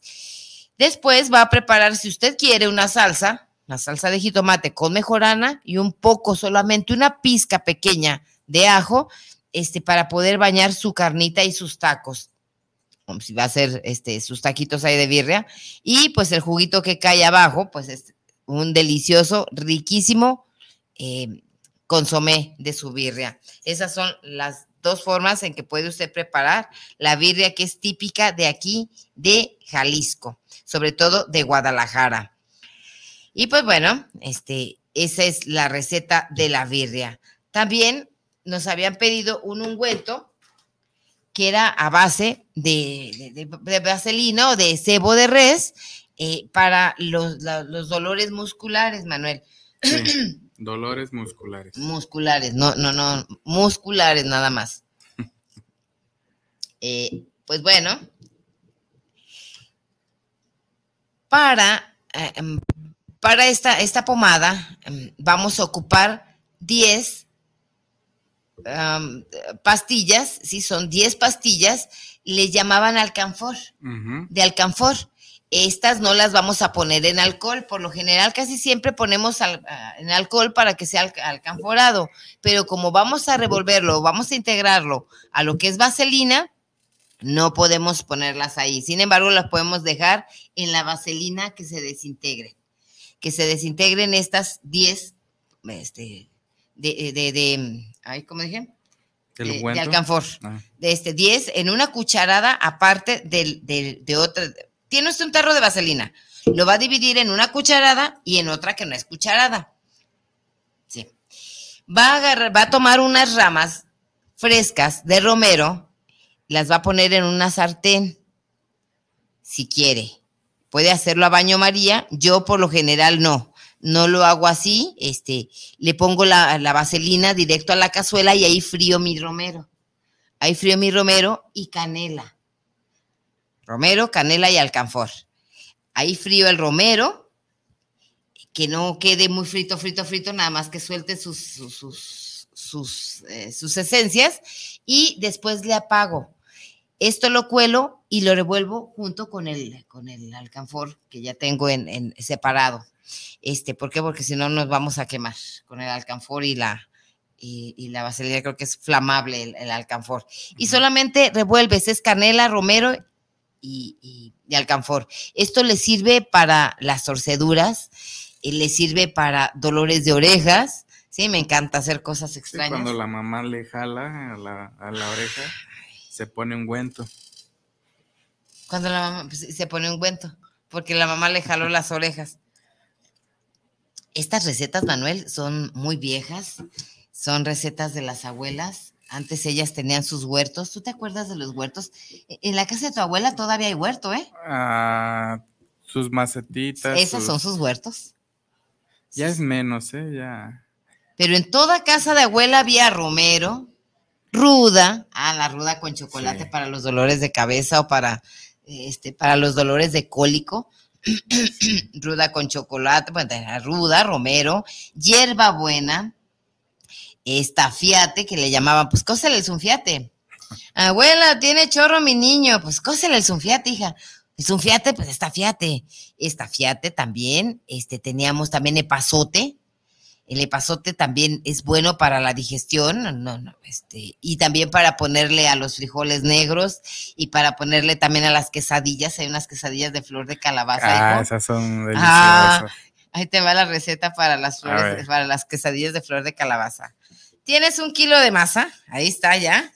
Después va a preparar, si usted quiere, una salsa, la salsa de jitomate con mejorana y un poco, solamente una pizca pequeña de ajo, este, para poder bañar su carnita y sus tacos. Si va a hacer este, sus taquitos ahí de birria. Y pues el juguito que cae abajo, pues es un delicioso, riquísimo eh, consomé de su birria. Esas son las dos formas en que puede usted preparar la birria que es típica de aquí, de Jalisco, sobre todo de Guadalajara. Y pues bueno, este, esa es la receta de la birria. También nos habían pedido un ungüento que era a base de, de- de- vaselina o de cebo de res eh, para los, la- los dolores musculares, Manuel. Sí, Dolores musculares. musculares, no, no, no, musculares nada más. Eh, pues bueno, para, eh, em, para esta, esta pomada em, vamos a ocupar 10 pastillas, sí, son 10 pastillas, le llamaban alcanfor de alcanfor. Estas no las vamos a poner en alcohol. Por lo general, casi siempre ponemos al- en alcohol para que sea alca- alcanforado. Pero como vamos a revolverlo, vamos a integrarlo a lo que es vaselina, No podemos ponerlas ahí. Sin embargo, las podemos dejar en la vaselina que se desintegre. Que se desintegren estas 10 este, de, de, de, ay, ¿cómo dije? ¿El de, alcanfor. Ah. De este 10 en una cucharada aparte del, del- de otra. Tiene usted un tarro de vaselina. Lo va a dividir en una cucharada y en otra que no es cucharada. Sí. Va a agarrar, va a tomar unas ramas frescas de romero, las va a poner en una sartén, si quiere. Puede hacerlo a baño María, yo por lo general no. No lo hago así, este, le pongo la, la vaselina directo a la cazuela y ahí frío mi romero. Ahí frío mi romero y canela. Romero, canela y alcanfor. Ahí frío el romero, que no quede muy frito, frito, frito, nada más que suelte sus, sus, sus, sus, eh, esencias y después le apago. Esto lo cuelo y lo revuelvo junto con el, con el alcanfor que ya tengo en, en separado. Este, ¿Por qué? Porque si no nos vamos a quemar con el alcanfor y la, y, y la vaselina. Creo que es flamable el, el alcanfor. Y solamente revuelves, es canela, romero y, y- y alcanfor. Esto le sirve para las torceduras, eh, le sirve para dolores de orejas. Sí, me encanta hacer cosas Sí, extrañas. cuando la mamá le jala a la, a la oreja, se pone ungüento. Cuando la mamá pues, se pone ungüento, porque la mamá le jaló las orejas. Estas recetas, Manuel, son muy viejas, son recetas de las abuelas. Antes ellas tenían sus huertos. ¿Tú te acuerdas de los huertos? E- En la casa de tu abuela todavía hay huerto, ¿eh? Ah, sus macetitas. Esos son sus huertos. Ya es menos, ¿eh? Ya. Pero en toda casa de abuela había romero, ruda, ah, la ruda con chocolate para los dolores de cabeza o para, este, para los dolores de cólico. Ruda con chocolate, era ruda, romero, hierba buena, estafiate, que le llamaban, pues cósele el sunfiate. Abuela, tiene chorro mi niño, pues cósele el sunfiate, hija. El sunfiate, pues estafiate. Estafiate también, este, teníamos también epazote, el epazote también es bueno para la digestión, no, no, este, y también para ponerle a los frijoles negros y para ponerle también a las quesadillas. Hay unas quesadillas de flor de calabaza. Ah, hijo. esas son deliciosas. Ah, ahí te va la receta para las flores, para las quesadillas de flor de calabaza. Tienes un kilo de masa, ahí está ya.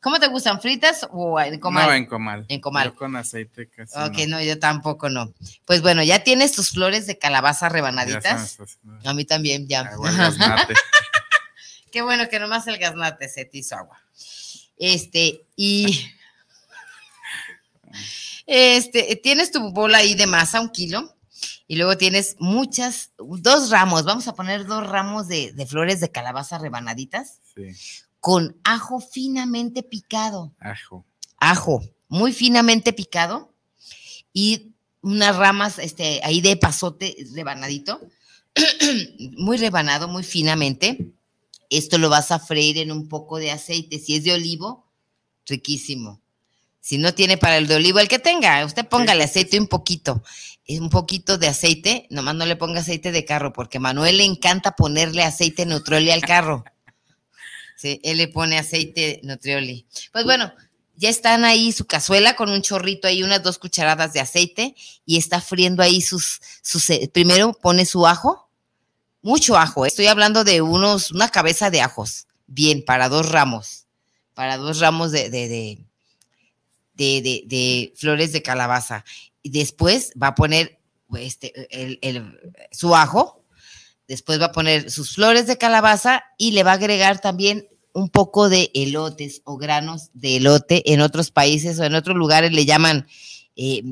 ¿Cómo te gustan? ¿Fritas o en comal? No, en comal. En comal. Yo con aceite casi. Ok, no. no, yo tampoco no. Pues bueno, ya tienes tus flores de calabaza rebanaditas. A mí también, ya. agua gaznate. Qué bueno que nomás el gaznate se te hizo agua. Este, y. Este, tienes tu bola ahí de masa, un kilo, y luego tienes muchas, dos ramos, vamos a poner dos ramos de, de flores de calabaza rebanaditas Sí, con ajo finamente picado, ajo. ajo muy finamente picado y unas ramas este, ahí de pasote rebanadito, muy rebanado, muy finamente. Esto lo vas a freír en un poco de aceite. Si es de olivo, riquísimo. Si no tiene para el de olivo, el que tenga, usted póngale aceite un poquito, un poquito de aceite, nomás no le ponga aceite de carro, porque a Manuel le encanta ponerle aceite Nutrioli al carro. Sí, él le pone aceite Nutrioli. Pues bueno, ya están ahí su cazuela con un chorrito ahí, unas dos cucharadas de aceite y está friendo ahí sus, sus eh, primero pone su ajo, mucho ajo, ¿eh? estoy hablando de unos, una cabeza de ajos, bien, para dos ramos, para dos ramos de, de, de, de, de- de flores de calabaza. Y después va a poner este, el- el- su ajo, después va a poner sus flores de calabaza y le va a agregar también un poco de elotes o granos de elote. En otros países o en otros lugares le llaman eh,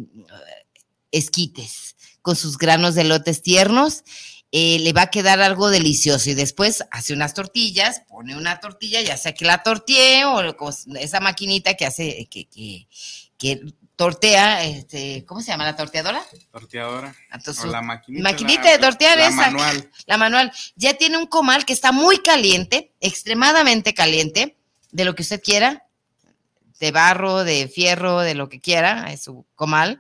esquites, con sus granos de elotes tiernos. eh, le va a quedar algo delicioso y después hace unas tortillas, pone una tortilla, ya sea que la tortille o esa maquinita que hace, que tortea, este, ¿cómo se llama la torteadora? Torteadora. Entonces, o la maquinita. maquinita la- de tortear la esa. manual. La manual. Ya tiene un comal que está muy caliente, extremadamente caliente, de lo que usted quiera, de barro, de fierro, de lo que quiera, es su comal.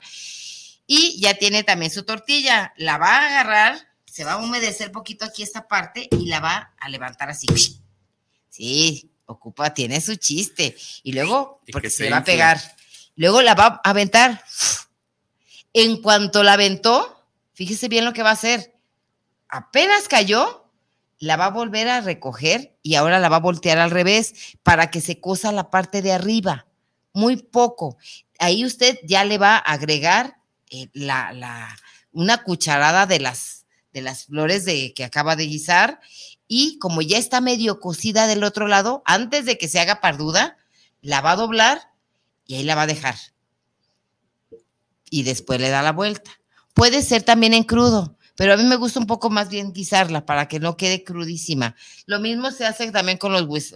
Y ya tiene también su tortilla. La va a agarrar, se va a humedecer poquito aquí esta parte y la va a levantar así. Sí, ocupa, tiene su chiste. Y luego, porque que se se le va a pegar. Luego la va a aventar. En cuanto la aventó, fíjese bien lo que va a hacer. Apenas cayó, la va a volver a recoger y ahora la va a voltear al revés para que se cosa la parte de arriba. Muy poco. Ahí usted ya le va a agregar eh, la, la, una cucharada de las, de las flores de, que acaba de guisar y como ya está medio cocida del otro lado, antes de que se haga parduda, la va a doblar y ahí la va a dejar. Y después le da la vuelta. Puede ser también en crudo, pero a mí me gusta un poco más bien guisarla para que no quede crudísima. Lo mismo se hace también con los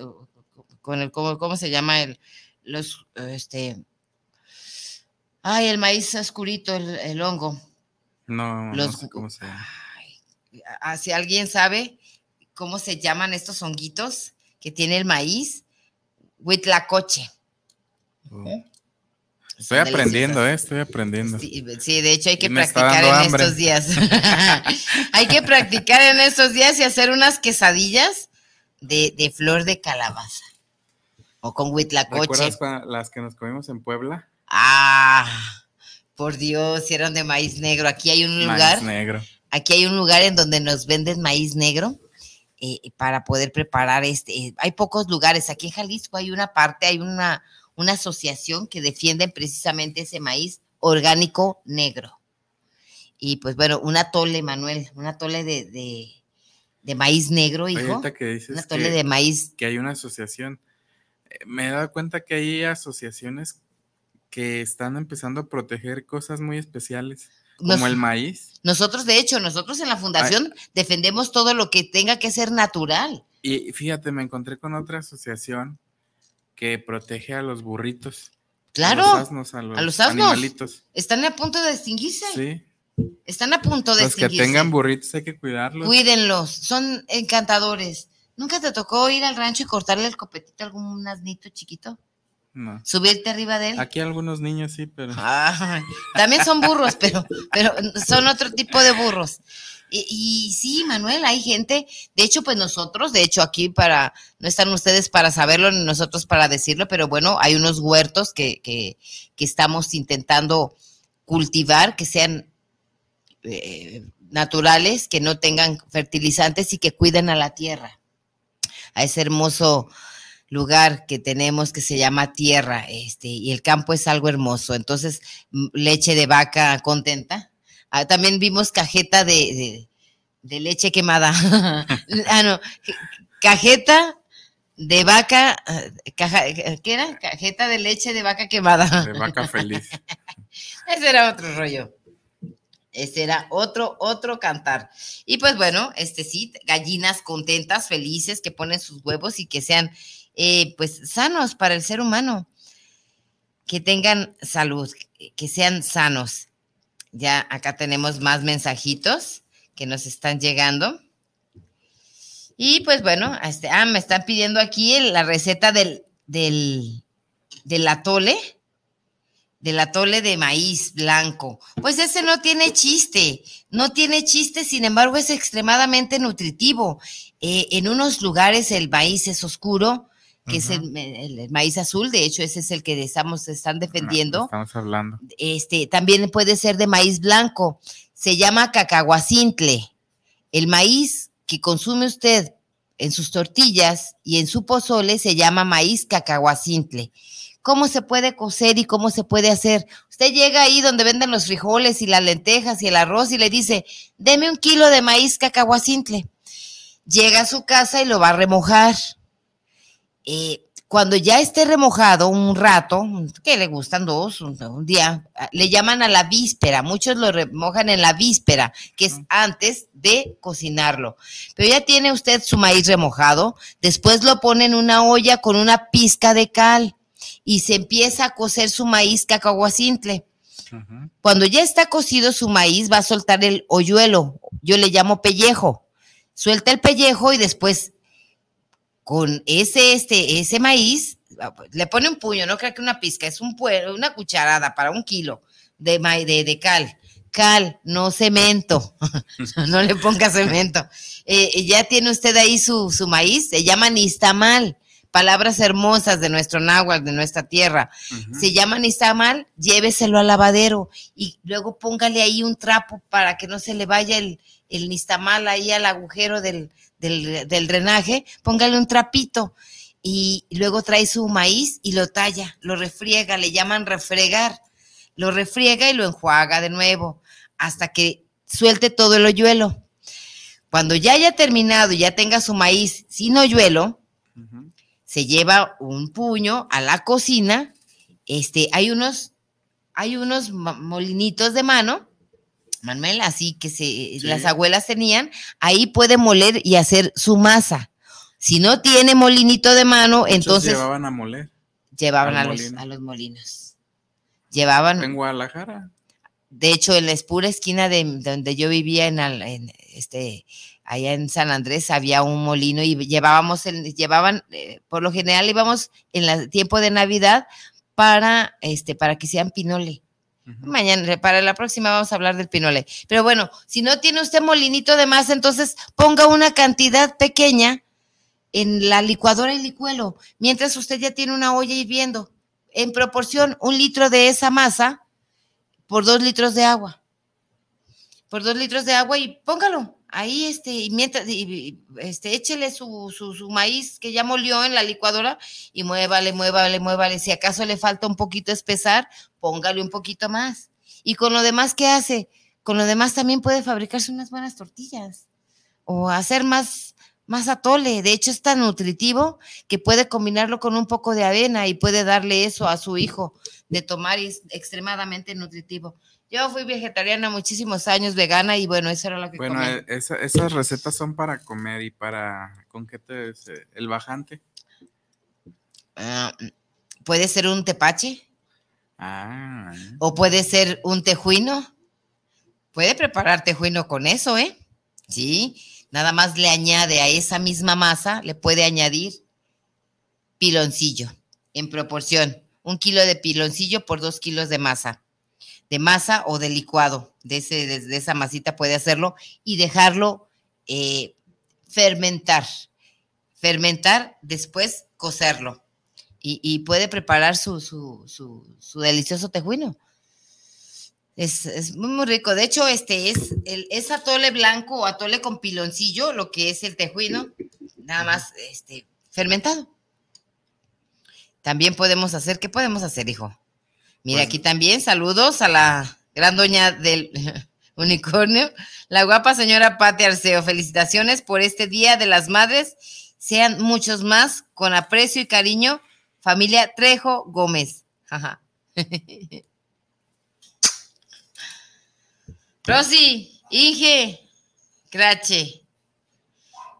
con el, ¿cómo, cómo se llama? El, los, este, ay, el maíz oscurito, el, el hongo. No, Los- no sé cómo se llama. Si alguien sabe cómo se llaman estos honguitos que tiene el maíz, huitlacoche. Estoy Son aprendiendo, eh, estoy aprendiendo. Sí, sí, de hecho hay que practicar en hambre. estos días. hay que practicar en estos días y hacer unas quesadillas de, de flor de calabaza o con huitlacoche. ¿Recuerdas las que nos comimos en Puebla? Ah, por Dios, si eran de maíz negro. Aquí hay un Maíz lugar, negro. aquí hay un lugar en donde nos venden maíz negro eh, para poder preparar este. eh, hay pocos lugares. Aquí en Jalisco hay una parte, hay una, una asociación que defienden precisamente ese maíz orgánico negro. Y pues bueno, un atole, Manuel, un atole de, de, de maíz negro, hijo. ahorita que dices Un atole que, de maíz. que hay una asociación. eh, Me he dado cuenta que hay asociaciones que están empezando a proteger cosas muy especiales, como Nos- el maíz. Nosotros, de hecho, nosotros en la fundación defendemos todo lo que tenga que ser natural. Y fíjate, me encontré con otra asociación que protege a los burritos. Claro, A los asnos, a los, a los asnos. animalitos. Están a punto de extinguirse. Sí. Están a punto de Los que extinguirse. tengan burritos hay que cuidarlos. Cuídenlos, son encantadores. ¿Nunca te tocó ir al rancho y cortarle el copetito a algún asnito chiquito? No. ¿Subirte arriba de él? Aquí algunos niños sí, pero. Ay, también son burros, pero, pero son otro tipo de burros. Y, sí, Manuel, hay gente, de hecho, pues nosotros, de hecho, aquí para, no están ustedes para saberlo, ni nosotros para decirlo, pero bueno, hay unos huertos que, que, que estamos intentando cultivar, que sean eh, naturales, que no tengan fertilizantes y que cuiden a la tierra, a ese hermoso lugar que tenemos que se llama tierra, este, y el campo es algo hermoso. Entonces, leche de vaca contenta. Ah, también vimos cajeta de, de- de leche quemada. ah, no, cajeta de vaca, ah, caja, ¿qué era? Cajeta de leche de vaca quemada. De vaca feliz. Ese era otro rollo. Ese era otro, otro cantar. Y pues bueno, este sí, gallinas contentas, felices, que ponen sus huevos y que sean eh, pues sanos para el ser humano. Que tengan salud, que sean sanos. Ya acá tenemos más mensajitos que nos están llegando. Y pues bueno, este, ah, me están pidiendo aquí la receta del, del, del atole del atole de maíz blanco. Pues ese no tiene chiste, no tiene chiste, sin embargo es extremadamente nutritivo. Eh, en unos lugares el maíz es oscuro, que es el, el- el maíz azul, de hecho ese es el que estamos, están defendiendo. Estamos hablando. Este, también puede ser de maíz blanco, se llama cacahuacintle. El maíz que consume usted en sus tortillas y en su pozole se llama maíz cacahuacintle cómo se puede cocer y cómo se puede hacer. Usted llega ahí donde venden los frijoles y las lentejas y el arroz y le dice, deme un kilo de maíz cacahuacintle. Llega a su casa y lo va a remojar. Eh, cuando ya esté remojado un rato, que le gustan dos, un, un día, ah, le llaman a la víspera. Muchos lo remojan en la víspera, que es antes de cocinarlo. Pero ya tiene usted su maíz remojado, después lo pone en una olla con una pizca de cal y se empieza a cocer su maíz cacahuacintle. Cuando ya está cocido su maíz, va a soltar el hoyuelo. Yo le llamo pellejo. Suelta el pellejo y después con ese, este, ese maíz, le pone un puño, no creo que una pizca, es un pue- una cucharada para un kilo de, maíz, de, de cal. Cal, no cemento. no le ponga cemento. Eh, ya tiene usted ahí su, su maíz, se llama nistamal. palabras hermosas de nuestro náhuatl, de nuestra tierra. Se llama nistamal, lléveselo al lavadero y luego póngale ahí un trapo para que no se le vaya el, el nistamal ahí al agujero del, del, del drenaje, póngale un trapito y luego trae su maíz y lo talla, lo refriega, le llaman refregar, lo refriega y lo enjuaga de nuevo hasta que suelte todo el hoyuelo. Cuando ya haya terminado y ya tenga su maíz sin hoyuelo, se lleva un puño a la cocina. Este, hay unos, hay unos molinitos de mano, Manuel, así que se, las abuelas tenían. Ahí puede moler y hacer su masa. Si no tiene molinito de mano, entonces. Llevaban a moler. Llevaban a los, a los, molinos. Llevaban. En Guadalajara. De hecho, en la pura esquina de donde yo vivía en, en este allá en San Andrés había un molino y llevábamos el, llevaban eh, por lo general íbamos en el tiempo de Navidad para este para que sean pinole. Mañana, para la próxima vamos a hablar del pinole. Pero bueno, si no tiene usted molinito de masa, entonces ponga una cantidad pequeña en la licuadora y licuelo, mientras usted ya tiene una olla hirviendo. En proporción, un litro de esa masa por dos litros de agua. Por dos litros de agua y póngalo ahí, este, y mientras, este, échele su, su, maíz que ya molió en la licuadora y muévale, muévale, muévale. Si acaso le falta un poquito espesar, póngale un poquito más. Y con lo demás, ¿qué hace? Con lo demás también puede fabricarse unas buenas tortillas o hacer más, más atole. De hecho, es tan nutritivo que puede combinarlo con un poco de avena y puede darle eso a su hijo de tomar y es extremadamente nutritivo. Yo fui vegetariana muchísimos años, vegana, y bueno, eso era lo que bueno, comía. Bueno, esas recetas son para comer y para, ¿con qué te, el bajante? Uh, puede ser un tepache. Ah. O puede ser un tejuino. Puede preparar tejuino con eso, ¿eh? Sí, nada más le añade a esa misma masa, le puede añadir piloncillo en proporción. Un kilo de piloncillo por dos kilos de masa de masa o de licuado, de, ese, de, esa masita puede hacerlo y dejarlo eh, fermentar. Fermentar, después cocerlo. Y, puede preparar su, su, su, delicioso tejuino. Es, muy, muy, rico. De hecho, este es, el, es atole blanco o atole con piloncillo, lo que es el tejuino, nada más este, fermentado. También podemos hacer, ¿qué podemos hacer, hijo? Mira, aquí también saludos a la gran doña del unicornio, la guapa señora Pati Arceo. Felicitaciones por este Día de las Madres. Sean muchos más, con aprecio y cariño, familia Trejo Gómez. Rosy, Inge, Grache.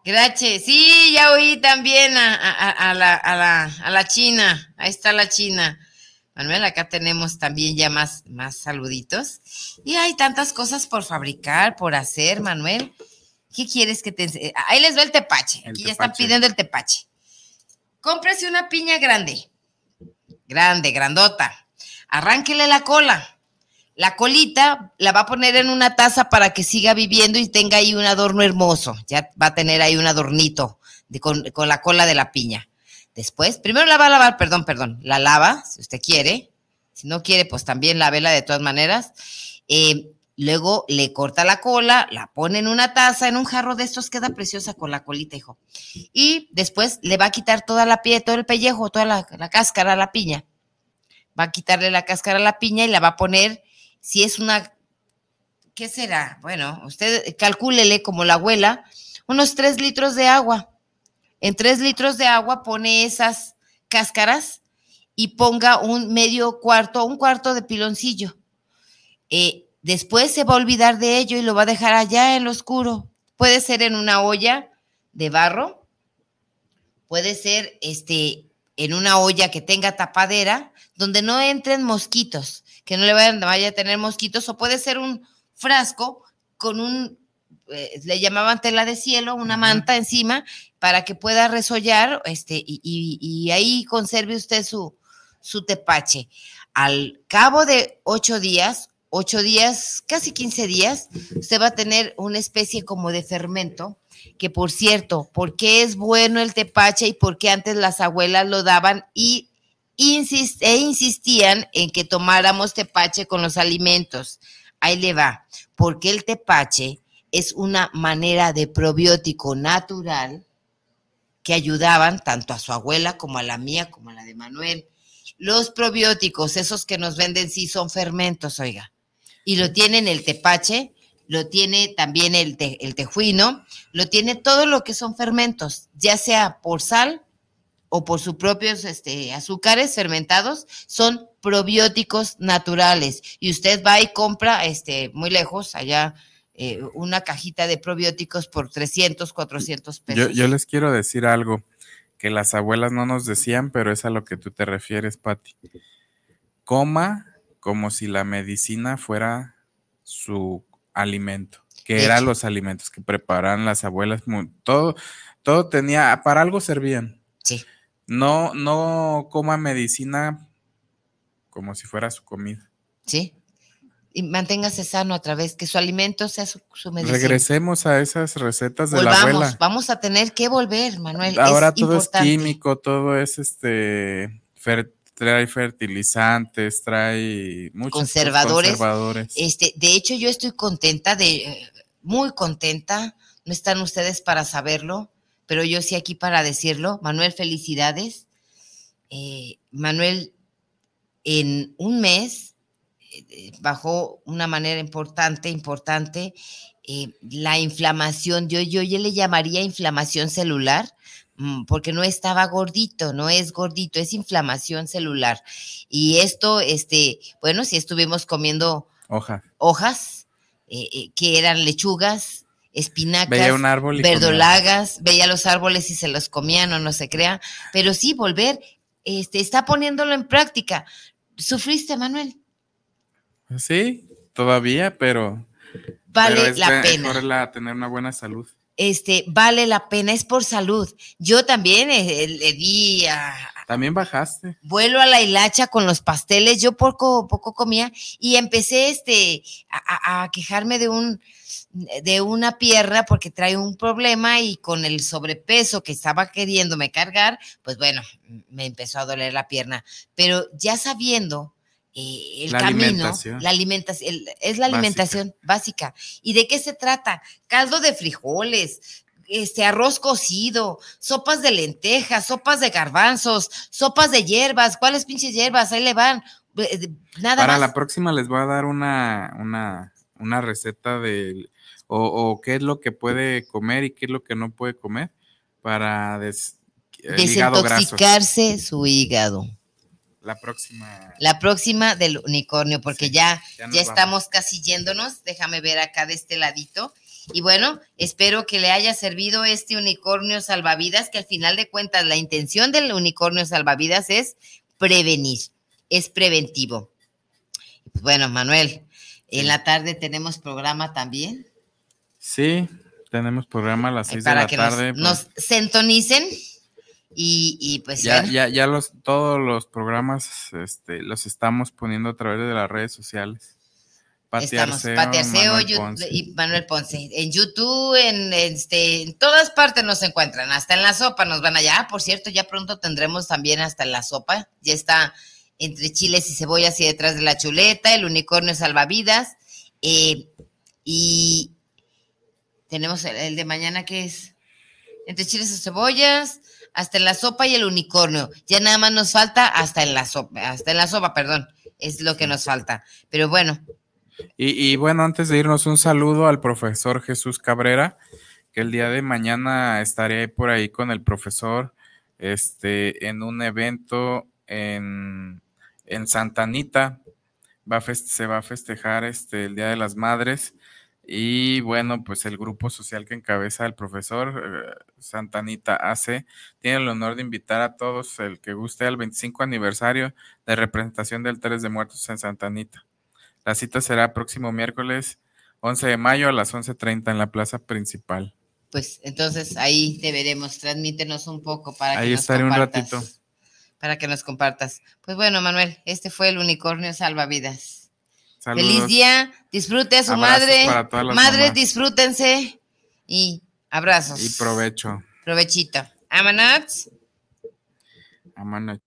Grache, sí, ya oí también a, a, la, a, la, a la China. Ahí está la China. Manuel, acá tenemos también ya más, más saluditos. Y hay tantas cosas por fabricar, por hacer, Manuel. ¿Qué quieres que te Ahí les va el tepache. Aquí ya están pidiendo el tepache. Cómprese una piña grande. Grande, grandota. Arránquele la cola. La colita la va a poner en una taza para que siga viviendo y tenga ahí un adorno hermoso. Ya va a tener ahí un adornito con, con la cola de la piña. Después, primero la va a lavar, perdón, perdón, la lava, si usted quiere. Si no quiere, pues también la vela de todas maneras. Eh, luego le corta la cola, la pone en una taza, en un jarro de estos, queda preciosa con la colita, hijo. Y después le va a quitar toda la piel, todo el pellejo, toda la, la cáscara a la piña. Va a quitarle la cáscara a la piña y la va a poner, si es una, ¿qué será? Bueno, usted calcúlele como la abuela, unos tres litros de agua en tres litros de agua pone esas cáscaras y ponga un medio cuarto, un cuarto de piloncillo. Eh, después se va a olvidar de ello y lo va a dejar allá en lo oscuro. Puede ser en una olla de barro, puede ser este, en una olla que tenga tapadera, donde no entren mosquitos, que no le vayan, vaya a tener mosquitos, o puede ser un frasco con un eh, le llamaban tela de cielo, una manta encima, para que pueda resollar este, y, ahí conserve usted su, su tepache. Al cabo de ocho días 8 días, casi 15 días, usted va a tener una especie como de fermento, que por cierto, ¿por qué es bueno el tepache y por qué antes las abuelas lo daban y insist e insistían en que tomáramos tepache con los alimentos? Ahí le va, porque el tepache es una manera de probiótico natural que ayudaban tanto a su abuela como a la mía, como a la de Manuel. Los probióticos, esos que nos venden, sí son fermentos, oiga. Y lo tienen el tepache, lo tiene también el, el tejuino, lo tiene todo lo que son fermentos, ya sea por sal o por sus propios este, azúcares fermentados, son probióticos naturales. Y usted va y compra, este, muy lejos, allá, eh, una cajita de probióticos por 300, 400 pesos. Yo, yo, les quiero decir algo que las abuelas no nos decían, pero es a lo que tú te refieres, Patti. Coma como si la medicina fuera su alimento, que eran los alimentos que preparaban las abuelas. Todo, todo tenía, para algo servían. Sí. No, no coma medicina como si fuera su comida. Sí y manténgase sano a través que su alimento sea su, medicina. Regresemos a esas recetas de Volvamos, la abuela. Vamos a tener que volver, Manuel. Ahora es todo importante. es químico, todo es este fer, trae fertilizantes, trae muchos conservadores. conservadores. Este, de hecho, yo estoy contenta de muy contenta. No están ustedes para saberlo, pero yo sí aquí para decirlo. Manuel, felicidades. Eh, Manuel, en un mes bajó una manera importante, importante, eh, la inflamación, yo, yo, yo le llamaría inflamación celular, mm, porque no estaba gordito, no es gordito, es inflamación celular. Y esto, este, bueno, si estuvimos comiendo Hoja. hojas, eh, eh, que eran lechugas, espinacas, veía un árbol y verdolagas, comía. veía los árboles y se los comían o no se crea, pero sí, volver, este, está poniéndolo en práctica. ¿Sufriste, Manuel? Sí, todavía, pero vale pero es la pena. Mejor la, tener una buena salud. Este, vale la pena, es por salud. Yo también eh, le di a, También bajaste. Vuelo a la hilacha con los pasteles, yo poco, poco comía y empecé este, a, a, quejarme de un, de una pierna porque trae un problema y con el sobrepeso que estaba queriéndome cargar, pues bueno, me empezó a doler la pierna. Pero ya sabiendo eh, el la camino, alimentación. la alimentación, el, es la alimentación básica. básica. ¿Y de qué se trata? Caldo de frijoles, este arroz cocido, sopas de lentejas, sopas de garbanzos, sopas de hierbas, ¿cuáles pinches hierbas? Ahí le van. Nada Para más. la próxima les voy a dar una, una, una receta de o, o, qué es lo que puede comer y qué es lo que no puede comer para des, desintoxicarse su hígado. La próxima. La próxima del unicornio, porque sí, ya, ya, ya estamos casi yéndonos. Déjame ver acá de este ladito. Y bueno, espero que le haya servido este unicornio salvavidas, que al final de cuentas la intención del unicornio salvavidas es prevenir, es preventivo. Bueno, Manuel, en la tarde tenemos programa también. Sí, tenemos programa a las seis de la que tarde. Nos, pues. nos sintonicen. Y, y, pues ya, ya, ya los, todos los programas este, los estamos poniendo a través de las redes sociales. Estamos, Manuel YouTube, y Manuel Ponce. En YouTube, en, este, en todas partes nos encuentran, hasta en la sopa nos van allá. Ah, por cierto, ya pronto tendremos también hasta en la sopa. Ya está entre chiles y cebollas y detrás de la chuleta, el unicornio salvavidas. Eh, y tenemos el, el de mañana que es entre chiles y cebollas, hasta en la sopa y el unicornio. Ya nada más nos falta hasta en la sopa, hasta en la sopa, perdón, es lo que nos falta. Pero bueno. Y, bueno, antes de irnos, un saludo al profesor Jesús Cabrera, que el día de mañana estaré por ahí con el profesor este, en un evento en, en Santa Anita. Va se va a festejar este, el Día de las Madres. Y bueno, pues el grupo social que encabeza el profesor eh, Santanita AC tiene el honor de invitar a todos el que guste al 25 aniversario de representación del 3 de Muertos en Santanita. La cita será próximo miércoles 11 de mayo a las 11.30 en la plaza principal. Pues entonces ahí te veremos, transmítenos un poco para ahí que nos estaré compartas, un ratito. Para que nos compartas. Pues bueno, Manuel, este fue el unicornio salvavidas. Saludos. Feliz día. Disfrute a su Abrazos madre. para todas las Madres, mamás. disfrútense. Y abrazos. Y provecho. Provechito. Vámonos. Vámonos.